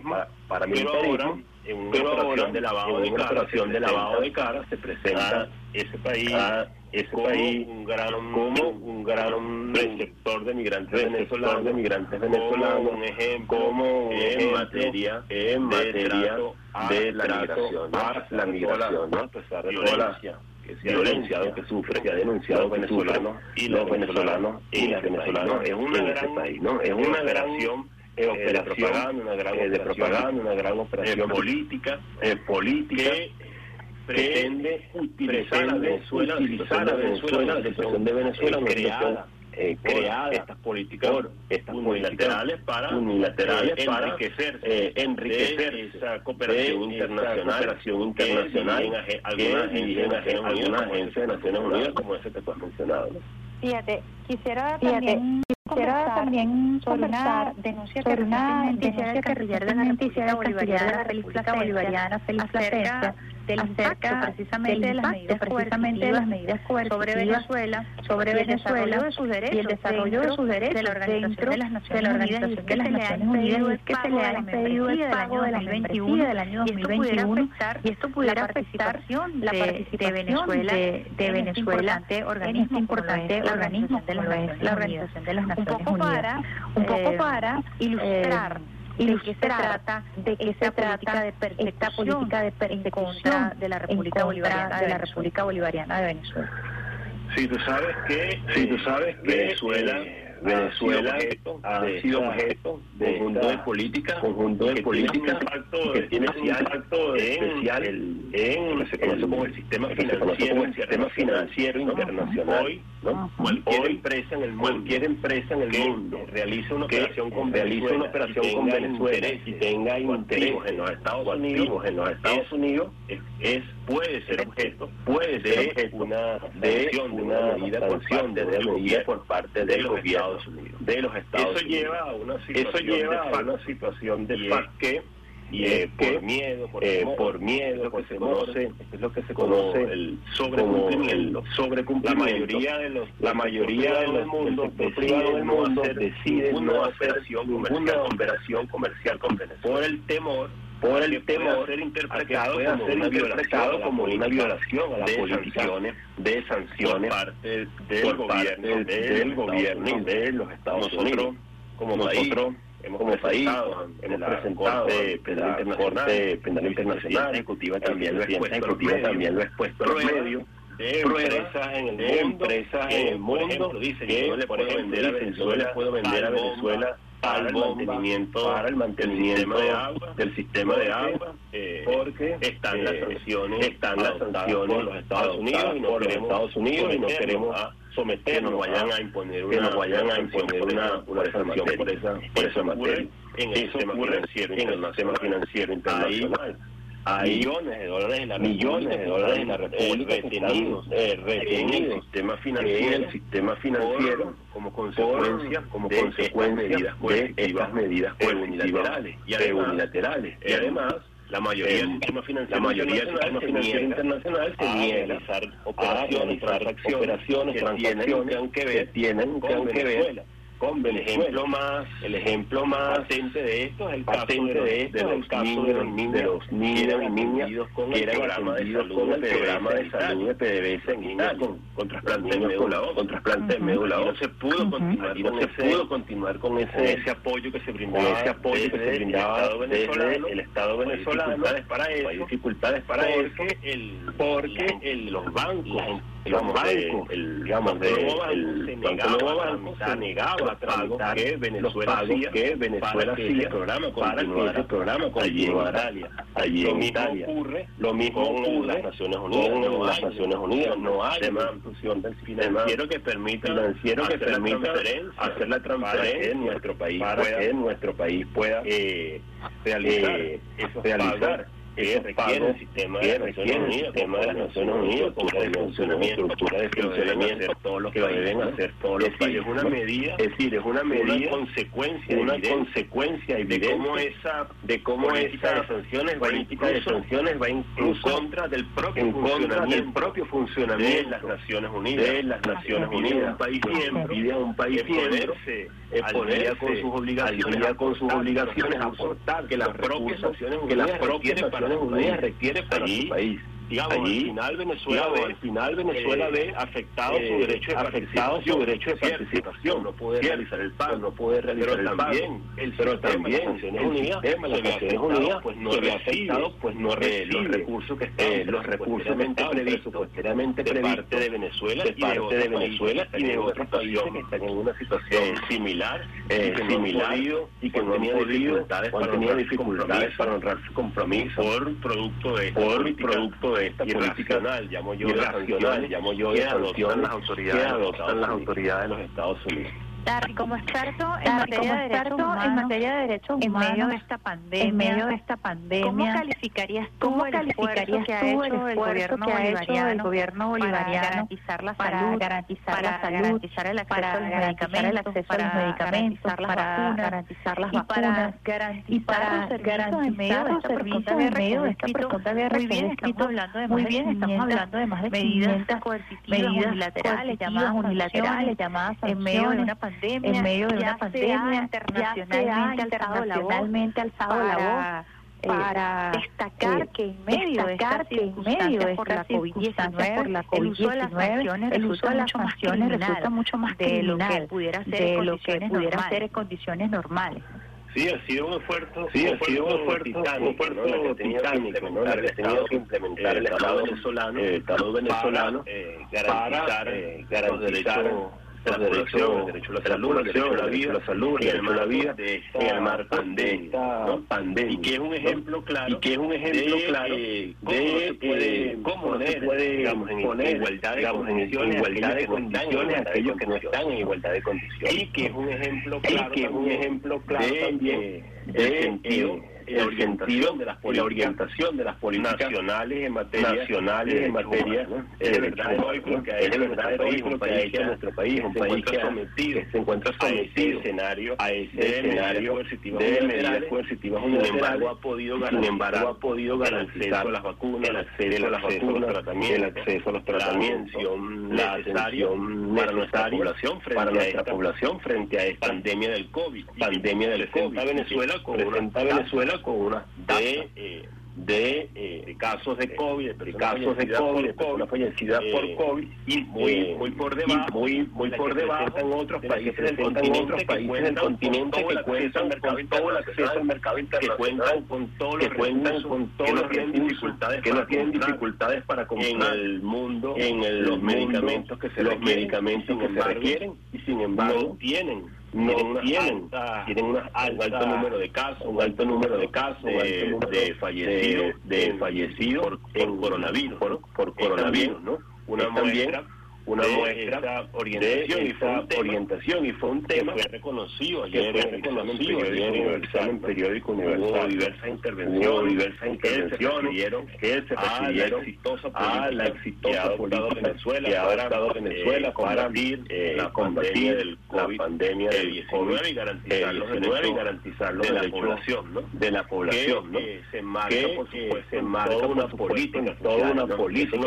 en una operación de lavado de cara, operación de lavado de cara se presenta ese país ese país un gran, como un gran receptor de migrantes venezolanos, de migrantes venezolanos, como un ejemplo, como en materia, en materia de la migración, la migración, ¿no? a pesar de que denunciado que sufre, se ha denunciado venezolanos y los venezolanos y los venezolanos es una gran país, ¿no? Es una gran eh, operación, una gran de propaganda, una gran operación política, política que pretende utilizar a Venezuela, utilizar a Venezuela, la situación de Venezuela, creada eh, creada estas políticas estas unilaterales para unilaterales eh, para eh, esa cooperación internacional cooperación internacional en, algunas, en, algunas agencias de Naciones Unidas como ese que tú has mencionado fíjate quisiera también Quisiera también sobre una denuncia sobre una denuncia de la República Bolivariana, Félix Bolivariana, Félix Plasencia, del impacto precisamente de las medidas precisamente de las medidas sobre Venezuela, sobre Venezuela de sus derechos, y el desarrollo de sus derechos de la Organización de las Naciones Unidas, que las Naciones Unidas que se le ha impedido el pago de la membresía del año 2021 y esto pudiera afectar la participación de Venezuela de Venezuela organismo importante organismo de la Organización de las Naciones Unidas un poco para ilustrar y de qué se trata de que se trata de esta política de persecución de la República Bolivariana de la República Bolivariana de Venezuela. Sí, tú sabes que sí, tú sabes que Venezuela Venezuela ha sido objeto de conjunto de políticas, conjunto de políticas que tiene un impacto especial en, lo que se conoce como el sistema financiero, el sistema financiero internacional. Hoy, ¿no? cualquier empresa en el mundo, cualquier empresa en el mundo realiza una operación con realiza una operación con Venezuela y tenga interés en los Estados Unidos, en los Estados Unidos es puede ser objeto, puede ser objeto una de una medida de medida por parte de los Estados Unidos, de los Estados eso Lleva a una situación eso lleva a una situación de paz que y por miedo, por, eh, por miedo, que se conoce, es lo que se conoce el sobrecumplimiento, La mayoría de los, la mayoría de los mundos, privado del mundo deciden no hacer ninguna operación comercial con Venezuela. Por el temor por el temor ser interpretado, como, ser una interpretado como una violación a las posiciones de sanciones por parte del gobierno, del gobierno de los Estados Unidos. Como nosotros hemos como país hemos presentado la Corte Penal Internacional, ejecutiva también lo ejecutiva también lo ha expuesto los medios de empresas en el mundo, empresas en el mundo dice que no le puedo vender a Venezuela, para el mantenimiento, para el mantenimiento de agua, del sistema de agua, eh, porque están las sanciones, están las sanciones por los Estados Unidos y no queremos, Estados Unidos y no queremos a someternos, vayan a imponer una, que nos vayan a imponer una, una sanción por esa, por esa materia. En el sistema financiero internacional millones de dólares en la millones de dólares en la República retenidos, eh, retenidos en el sistema financiero, el sistema financiero como consecuencia como de consecuencia medidas de estas medidas unilaterales. Y además, unilaterales. Y además la mayoría del sistema financiero, la mayoría del sistema financiero internacional se niega a realizar operaciones, transacciones, transacciones que tienen que ver con El ejemplo más, el ejemplo más patente de esto es el caso de, de, los, caso de los niños, de los niños y niñas con el programa de salud, con el programa de salud de PDVSA en Italia, con, con trasplante de médula ósea, con trasplante de médula ósea. No se pudo continuar y no se pudo continuar con ese, ese apoyo que se brindaba, ese apoyo que se brindaba desde el Estado venezolano, dificultades para eso, hay dificultades para porque eso, el, porque el, los bancos los bancos, el, digamos, de, el Banco Nuevo Banco se negaba a tramitar que Venezuela hacía que Venezuela hacía programa para que ese programa allí en Italia. Allí en Italia. Ocurre, lo mismo ocurre las Naciones Unidas. Con las Naciones Unidas no hay una institución del financiero que permita, financiero que permita hacer la transferencia en nuestro país para que nuestro país pueda eh, realizar, eh, realizar que requiere el sistema de las Naciones Unidas, sistema de las Naciones Unidas, con de funcionamiento, estructura de funcionamiento, todo lo que deben hacer todos los países. Es una medida, es decir, es una medida, una consecuencia, una consecuencia de cómo esa, de cómo esa de sanciones política de sanciones va en contra del propio del propio funcionamiento de las Naciones Unidas, de las Naciones Unidas, un país miembro, un país miembro ponerse con sus obligaciones, con sus obligaciones, aportar que las propias Naciones Unidas requieren para su país, digamos, Allí, al final Venezuela digamos, ve, al final Venezuela eh, ve afectado eh, su derecho de afectado su derecho de participación, no puede realizar el pago, no puede realizar pero el también, el pero también las Naciones Unidas, las Naciones Unidas pues no recibe, afectado, pues no eh, recibe los recursos que están eh, los recursos que están presupuestariamente de parte de Venezuela de parte de Venezuela y de otros países que están en una situación eh, similar, similar y que no han podido, pues, dificultades para honrar su compromiso por producto de por producto de esta política nacional, llamo yo, y nacional, llamo yo, que adoptan las autoridades, adoptan las autoridades de los Estados Unidos como experto en materia de derechos humanos, en medio de esta pandemia, ¿cómo calificarías tú, ¿cómo el, calificarías que ha hecho el gobierno bolivariano para garantizar la salud, garantizar para garantizar el acceso a los medicamentos, garantizar las vacunas, para garantizar y para garantizar pregunta muy bien, estamos hablando de más de medidas coercitivas, unilaterales, llamadas unilaterales, llamadas en medio de una pandemia en medio de una pandemia, internacionalmente, internacionalmente alzado la voz para eh, eh, destacar que en medio de esta COVID por la COVID-19 el uso de las sanciones resulta, mucho más de lo que pudiera ser de lo que pudiera ser en condiciones normales. Sí, ha sido un esfuerzo, sí, un ha sido un esfuerzo titánico, un esfuerzo ¿no? que implementar el Estado venezolano, el Estado venezolano, eh, para, garantizar la derecho, el derecho a la salud, la vida, la salud, el la vida, de esta marco pandemia, ¿no? pandemia, y que es un ejemplo claro, y que es un ejemplo claro de cómo se eh, puede, cómo se puede digamos, en igualdad de condiciones, igualdad de condiciones aquellos que no están en igualdad de condiciones, y que es un ejemplo claro, y que es un ejemplo claro también de sentido eh, la orientación de las políticas, orientación de las políticas nacionales en materia nacionales en materia es verdad es verdad lo que ha nuestro país un país que sometido se encuentra sometido escenario a ese escenario de medidas coercitivas sin embargo ha podido ganar ha podido garantizar las vacunas el acceso a las vacunas el acceso a los tratamientos la atención para nuestra población para nuestra población frente a esta pandemia del covid. pandemia del covid. Venezuela con Venezuela de, eh, de eh, casos de eh, COVID, de casos de COVID, de personas fallecidas por COVID, eh, y eh, muy, muy por debajo, muy, muy por debajo en otros países del continente, que continente que cuentan con todo el acceso al mercado internacional, que cuentan con todos los recursos, con todos los dificultades, que no tienen dificultades para comprar. en el mundo, en los medicamentos que se requieren, y sin embargo tienen no tienen, tienen un alto número de casos, un alto número de casos de, de fallecidos, de, fallecidos por, coronavirus, por, coronavirus, ¿no? Una una de muestra orientación, de y fue orientación y fue un tema reconocido ayer, reconocido universal, en periódico universal, diversas intervenciones, diversas que se recibieron a la exitosa política Venezuela Venezuela para abrir eh, la pandemia del COVID, la pandemia y de la población, ¿no? De la población, ¿no? Eh, se marca, por eh, supuesto, una política, toda una política,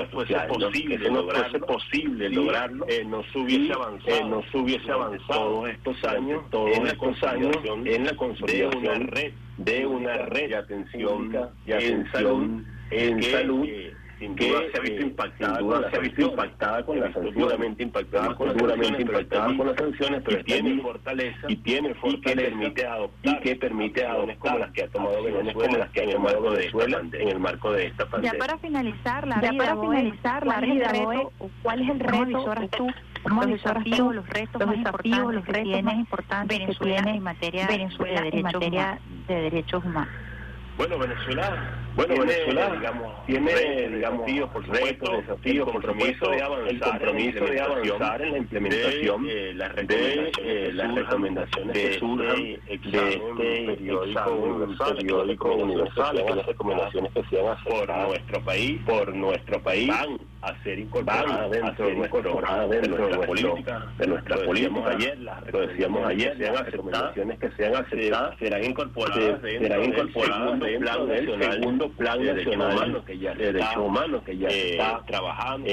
no posible de lograrlo, eh, nos hubiese eh, avanzado, eh, nos hubiese avanzado todos estos años, todos en estos años en la consolidación de una red de una red atención, de atención en salud, en salud eh, sin duda que, se ha visto eh, impactada, se ha visto impactada ah, con las sanciones, duramente impactada con las sanciones, impactada con las sanciones, pero tiene fortaleza y tiene fortaleza y que permite adoptar y que permite adoptar como las que ha tomado Venezuela, como las que ha tomado Venezuela en el marco de esta pandemia. Ya para finalizar la ya para finalizar la vida, ¿cuál es el reto? tú? los desafíos, los retos los más desafíos, importantes los retos que tiene importantes Venezuela que tiene en materia, Venezuela de, derechos en materia de derechos humanos. Bueno, Venezuela bueno, Venezuela eh, tiene digamos, desafíos, por supuesto, retos, desafíos, el compromiso de avanzar, el compromiso de avanzar en la implementación de, eh, las recomendaciones, de, eh, que surjan este de, este periódico universal, periódico que las recomendaciones que se van a por nuestro país, por nuestro país van a ser incorporadas dentro, de, nuestra de nuestra política, de nuestra política. Lo decíamos ayer, las recomendaciones que sean aceptadas serán incorporadas, serán incorporadas dentro del plan segundo plan nacional de derechos humanos que ya está trabajando,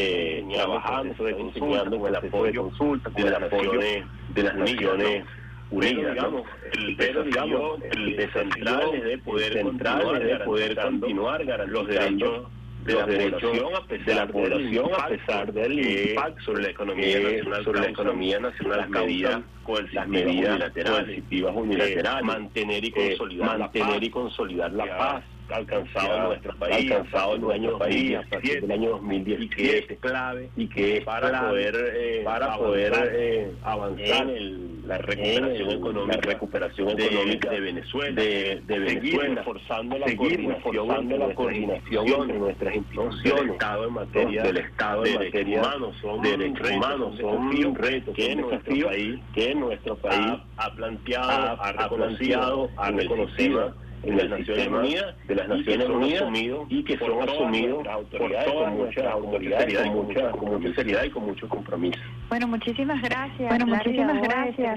trabajando, enseñando con el apoyo de consulta, con el apoyo de las naciones unidas, digamos, el, pero digamos, el desafío de poder central de poder continuar los derechos de la población a pesar de la población a pesar del impacto sobre la economía nacional sobre la economía nacional las medidas las medidas coercitivas unilaterales mantener y consolidar mantener y consolidar la paz alcanzado nuestro país, alcanzado en nuestro país a partir del año 2017 y que es clave y que es para poder eh, para poder eh, avanzar en la recuperación económica, la recuperación económica de, Venezuela, de, de Venezuela, forzando la coordinación, la coordinación de nuestras instituciones, del Estado en materia del Estado en materia humanos, son derechos humanos, son un reto que nuestro país, que nuestro país ha, planteado, ha, reconocido, ha reconocido en las Naciones Unidas, de las Naciones Unidas y que son asumidos por todas mucha autoridad, con mucha, con mucha seriedad y con mucho compromiso. Bueno, muchísimas gracias. Bueno, muchísimas gracias,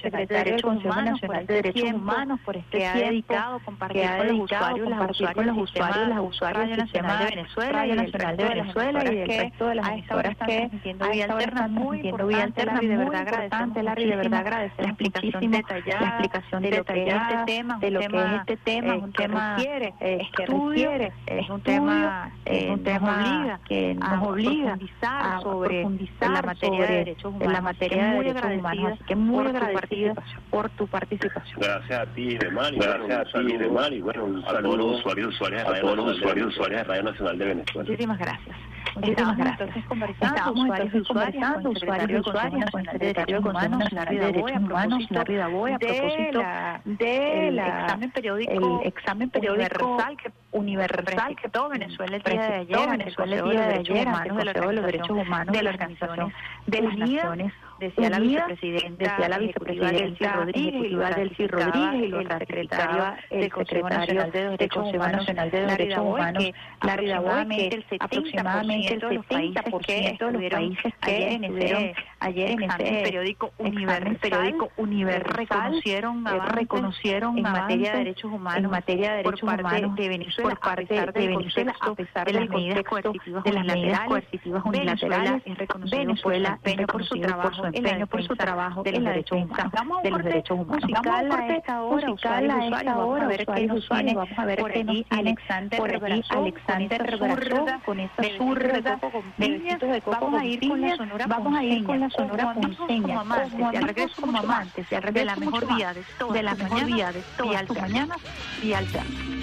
secretario del Consejo Nacional de Derechos Humanos, por este que ha dedicado compartir con los usuarios, las usuarios, los usuarios, las usuarios del Nacional de Venezuela, Radio Nacional de Venezuela y del resto de las emisoras que vía alterna, muy vía alterna, de verdad agradecemos, Larry, de verdad agradecemos la explicación detallada, la explicación de lo que es este tema, de lo es este tema, es un tema requiere, es que requiere, es un tema, es un tema obliga, que nos obliga a profundizar la materia de derechos humanos, en la materia de derechos humanos, así que muy agradecida por tu participación. Gracias a ti, de Mari, gracias a ti, de Mari, bueno, a todos los usuarios, usuarias de Radio usuarios, usuarias de Radio Nacional de Venezuela. Muchísimas gracias. Muchísimas gracias. Entonces conversando, usuarios, conversando, usuarios, usuarias, con el Secretario de Derechos Humanos, Larry Daboy, a propósito del examen periódico, el examen periódico universal que universal que todo Venezuela el día de ayer, Venezuela el día de ayer, de los derechos humanos de la organización de las Naciones decía la vicepresidenta, decía la vicepresidenta Rodríguez, Rodríguez y el secretario del Consejo Nacional de Derechos Humanos, de Derechos Humanos, Larry Daboy, que aproximadamente el 70% de los países que en ese ayer en ese periódico universal, periódico universal reconocieron reconocieron en materia de derechos humanos, en materia de derechos humanos de Venezuela, por parte de Venezuela, a pesar de las medidas coercitivas unilaterales, es reconocido Venezuela por su trabajo empeño por su trabajo de los derechos humanos. Musical a esta hora, musical a esta ver qué nos tiene, vamos a ver qué nos por allí, Alexander con esa zurda de coco vamos a ir con la sonora vamos a ir con la sonora ponceña, como al regreso como amantes, al de la mejor vía de todas, de la mejor vía de todas tus mañanas y alterna.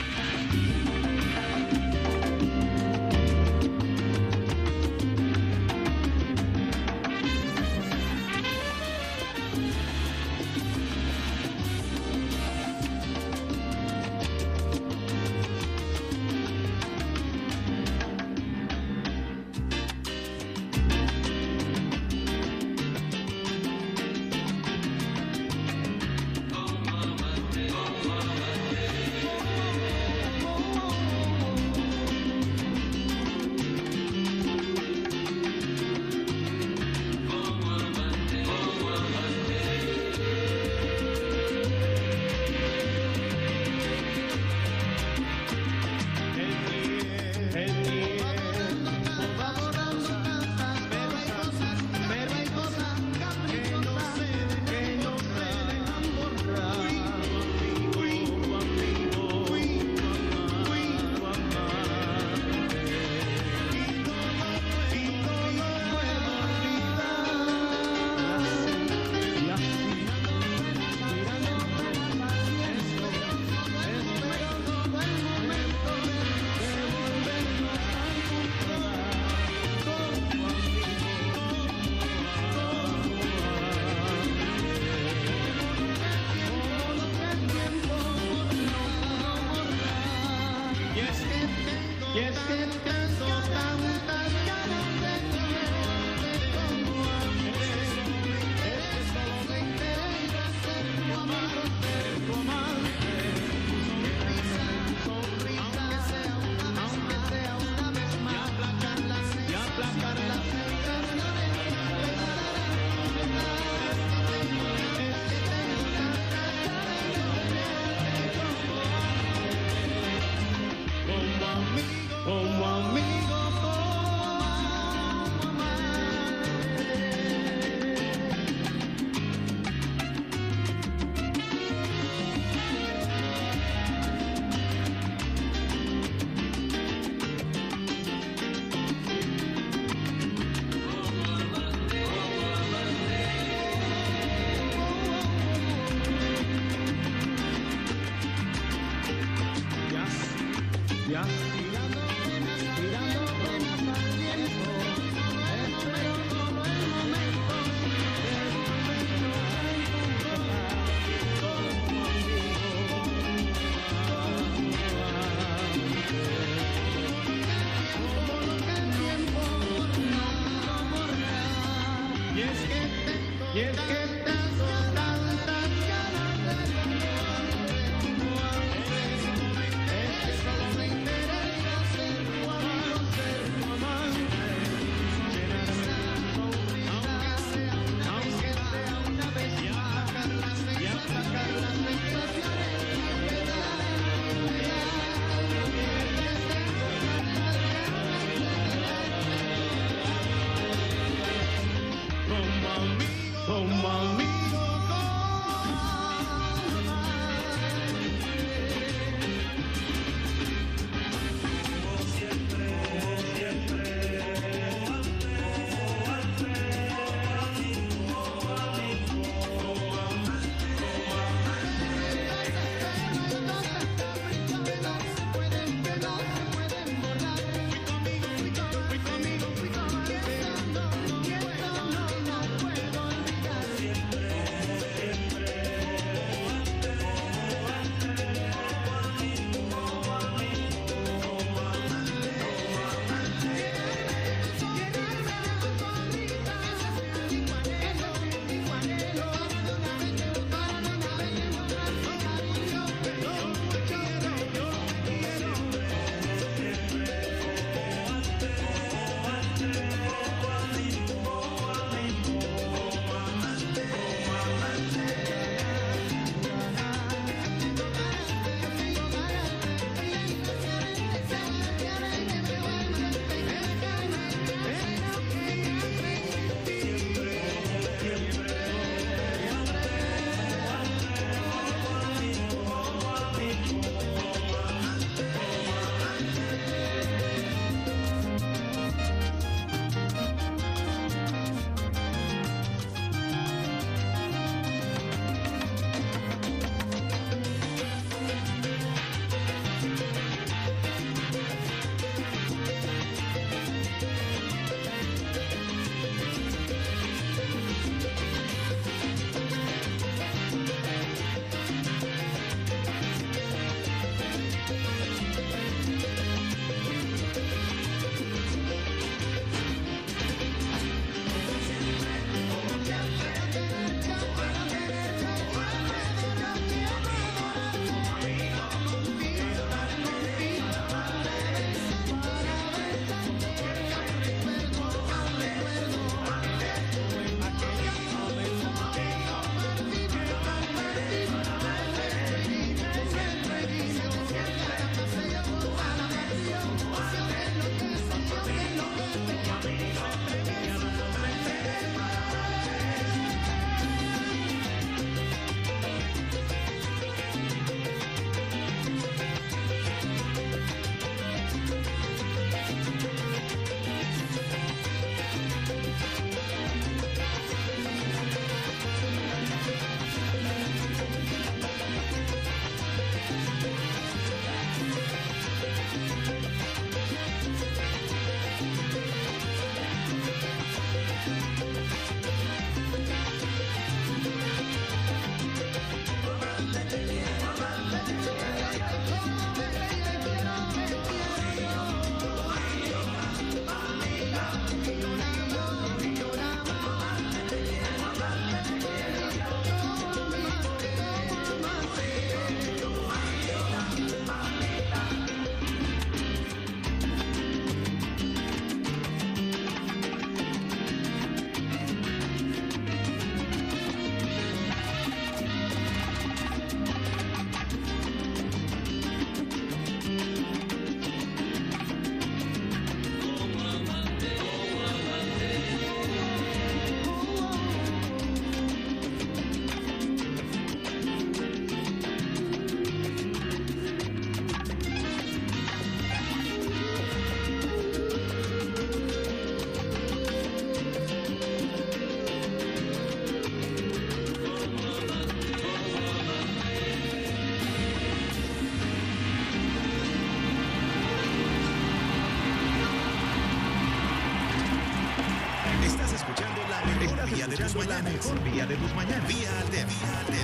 Mejor vía de tus mañanas. Vía Alterna.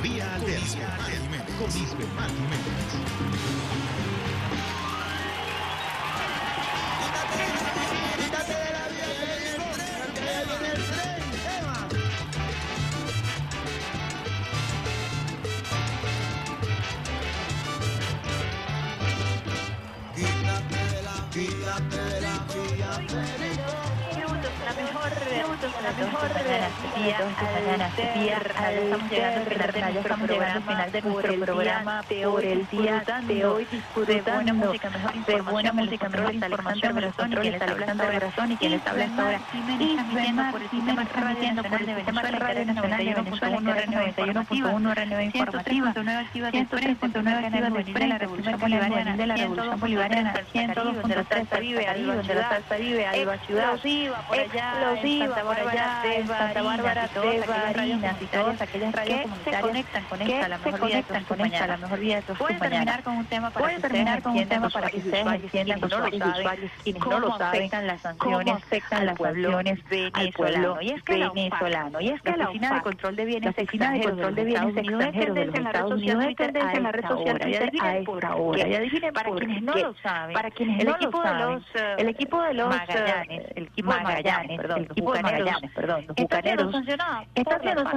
Vía Alterna. La mejor día mañana, estamos llegando al final de nuestro programa, de por el día de hoy de buena música, mejor de buena música, mejor información, Brazón, y quien les habla Alexander Brazón y quien les habla ahora y transmitiendo por el sistema transmitiendo por el sistema Radio Nacional de Venezuela, 91.1 RNV informativa, 103.9 activa de de la Revolución Bolivariana, de la Revolución Bolivariana, 102.3 de la salsa vive, ahí donde la salsa vive, Alba Ciudad, explosiva por allá, explosiva por allá, de Santa Bárbara, de Barinas y todas aquellas radios comunitarias se conectan con esta, la mejor vida de la mejor vida de tus Voy terminar con un tema para que terminar con un tema para que ustedes entiendan los usuarios, quienes no lo saben, las sanciones afectan las sanciones pueblo y es que venezolano. Y es que la oficina de control de bienes la oficina de control de bienes extranjeros de los Estados Unidos es tendencia en la red social. Twitter a esta hora. Y adivinen para quienes no lo saben, para quienes no lo saben, el equipo de los Magallanes, el equipo de Magallanes, perdón, el equipo de Magallanes, perdón, los bucaneros, está siendo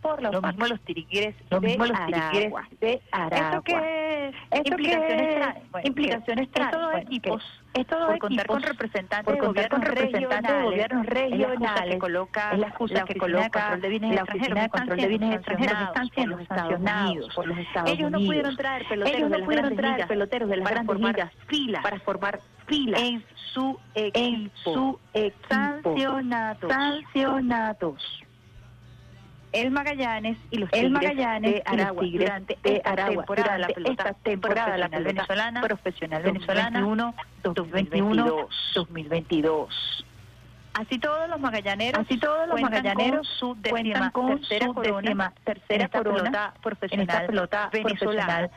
por los lo mismo los tiriqueres lo mismo los tiriqueres de Aragua. ¿Esto qué es? implicaciones trae? implicaciones? Es todo equipos. Es todo por contar con representantes de gobiernos regionales, de gobiernos regionales, que coloca la excusa que coloca la oficina de control de bienes extranjeros están siendo sancionados por los Estados Unidos. Ellos no pudieron traer peloteros Ellos no pudieron traer peloteros de las grandes ligas filas para formar filas en su equipo, en su equipo. sancionados sancionados el Magallanes y los Tigres, Magallanes de Aragua, y los tigres durante de Aragua, temporada, la pelota, esta temporada la pelota venezolana, profesional venezolana 2021 2022 Así todos los magallaneros, así todos los magallaneros su décima, con tercera su corona, tercera corona profesional, pelota venezolana venezolana,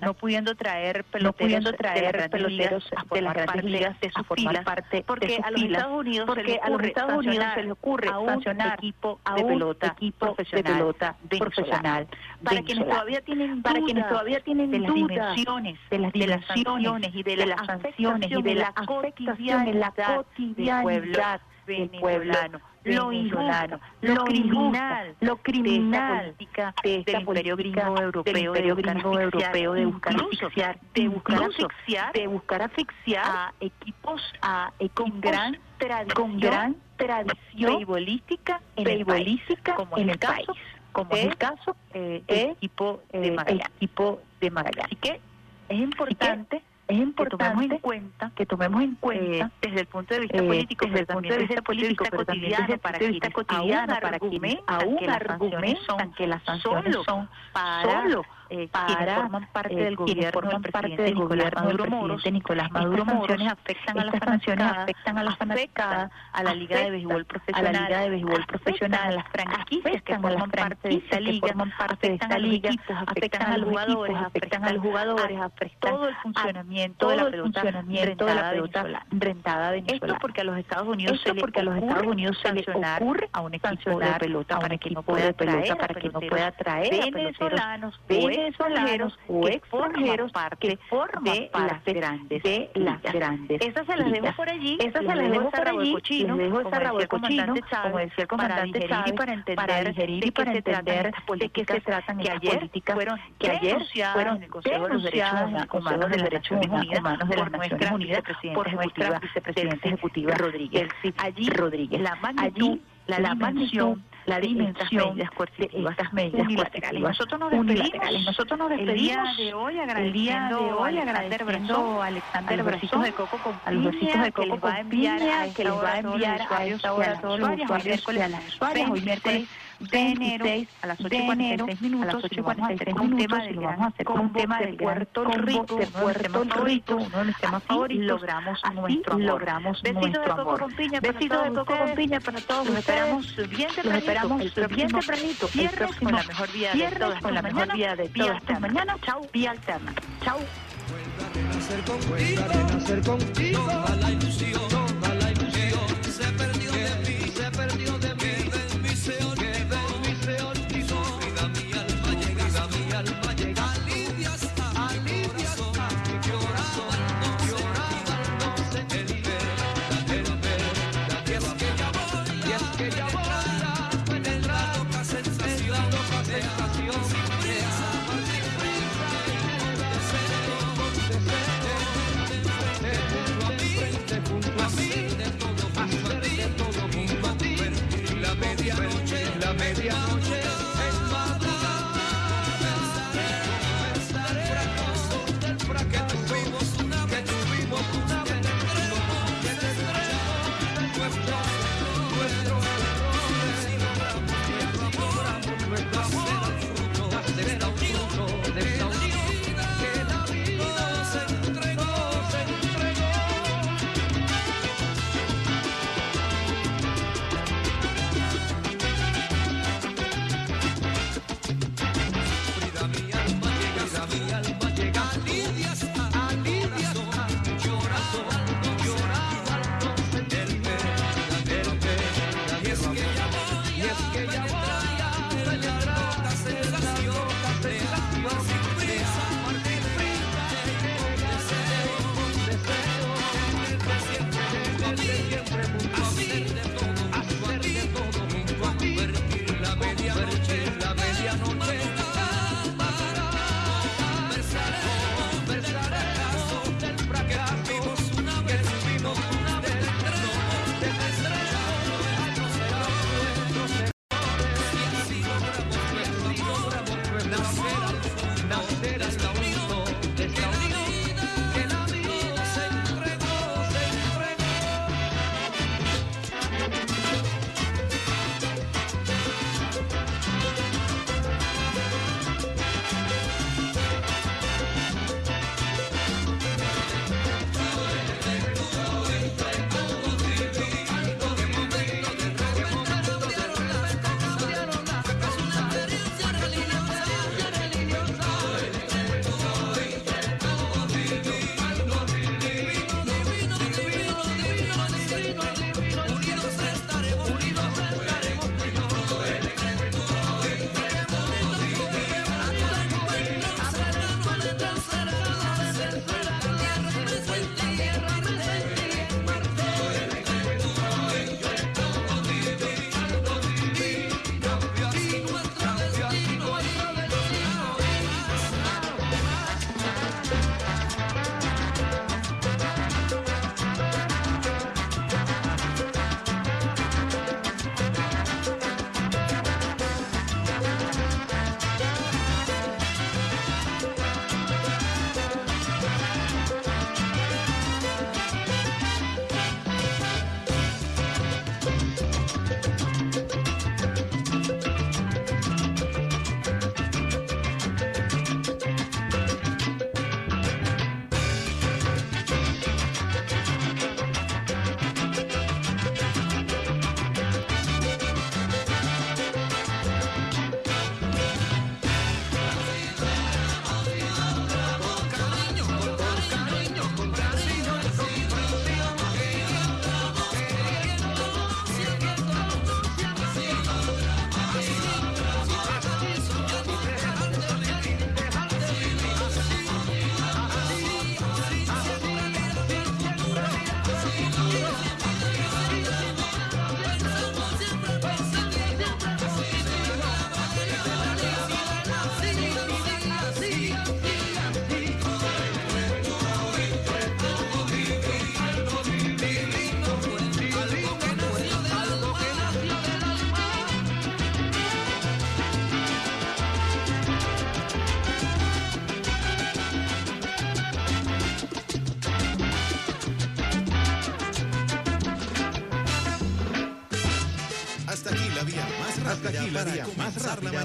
no pudiendo traer peloteros, no pudiendo traer peloteros de las grandes ligas de su formar parte porque de a los Estados Unidos porque a los Estados Unidos se le ocurre a un equipo de pelota equipo de pelota profesional para quienes todavía tienen para quienes todavía tienen de las dimensiones de las dimensiones y de las sanciones y de la cotidianidad del pueblo venezolano lo inhumano, lo criminal, lo criminal de esta imperio gringo europeo, de gringo europeo de buscar asfixiar, de buscar asfixiar, de buscar asfixiar a equipos a con gran tradición, con gran tradición beisbolística, beisbolística como en el caso, como es el caso eh, el equipo de Magallanes, equipo de Magallanes. Así que es importante es importante que tomemos en cuenta, que tomemos en cuenta eh, desde el punto de vista eh, político, desde el punto de vista político, pero cotidiano, para quienes cotidiano, para quienes aún argumentan que las sanciones son para solo eh, para forman parte del gobierno forman parte del gobierno Maduro Moros, Nicolás Maduro Moros. afectan a las sanciones afectan a las fanaticadas a la liga de béisbol profesional a la liga de béisbol profesional a las franquicias que forman parte de esta liga forman parte de esta liga afectan a los jugadores afectan a los jugadores afectan todo el funcionamiento de la pelota funcionamiento de la pelota rentada venezolana. esto porque a los Estados Unidos se porque a los Estados Unidos se le ocurre a un equipo de pelota para que no pueda traer para que no pueda traer venezolanos venezolanos o extranjeros que forman de las grandes de las grandes. Esas se las dejo por allí. Esas se las dejo por allí. Les dejo esa rabo de cochino, como decía el comandante Chávez, para entender, para digerir y para entender de qué se tratan que políticas fueron que ayer fueron en el Consejo de los Derechos Humanos de las Naciones Unidas de las Naciones Unidas por nuestra vicepresidenta ejecutiva Rodríguez. Allí Rodríguez. La magnitud, la dimensión la dimensión de estas medidas coercitivas. Nosotros nos despedimos, nosotros nos despedimos el día de hoy agradeciendo, de hoy agradeciendo a Alexander de Coco con a los de Coco con piña que les va a enviar a esta hora a todos los usuarios y a las usuarias. Hoy miércoles de enero a las 8.46 minutos, a las 8.46 un tema del vamos a hacer con un tema de Puerto Rico, de Puerto Rico, uno de mis temas favoritos, logramos nuestro amor, logramos nuestro amor. Besitos de coco con piña para todos los esperamos bien tempranito, esperamos bien tempranito, viernes con la mejor vía de todas, con la mejor vía de todas tus mañanas, chau, vía alterna, chau. A nacer contigo, toda la ilusión,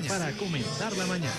para comenzar la mañana.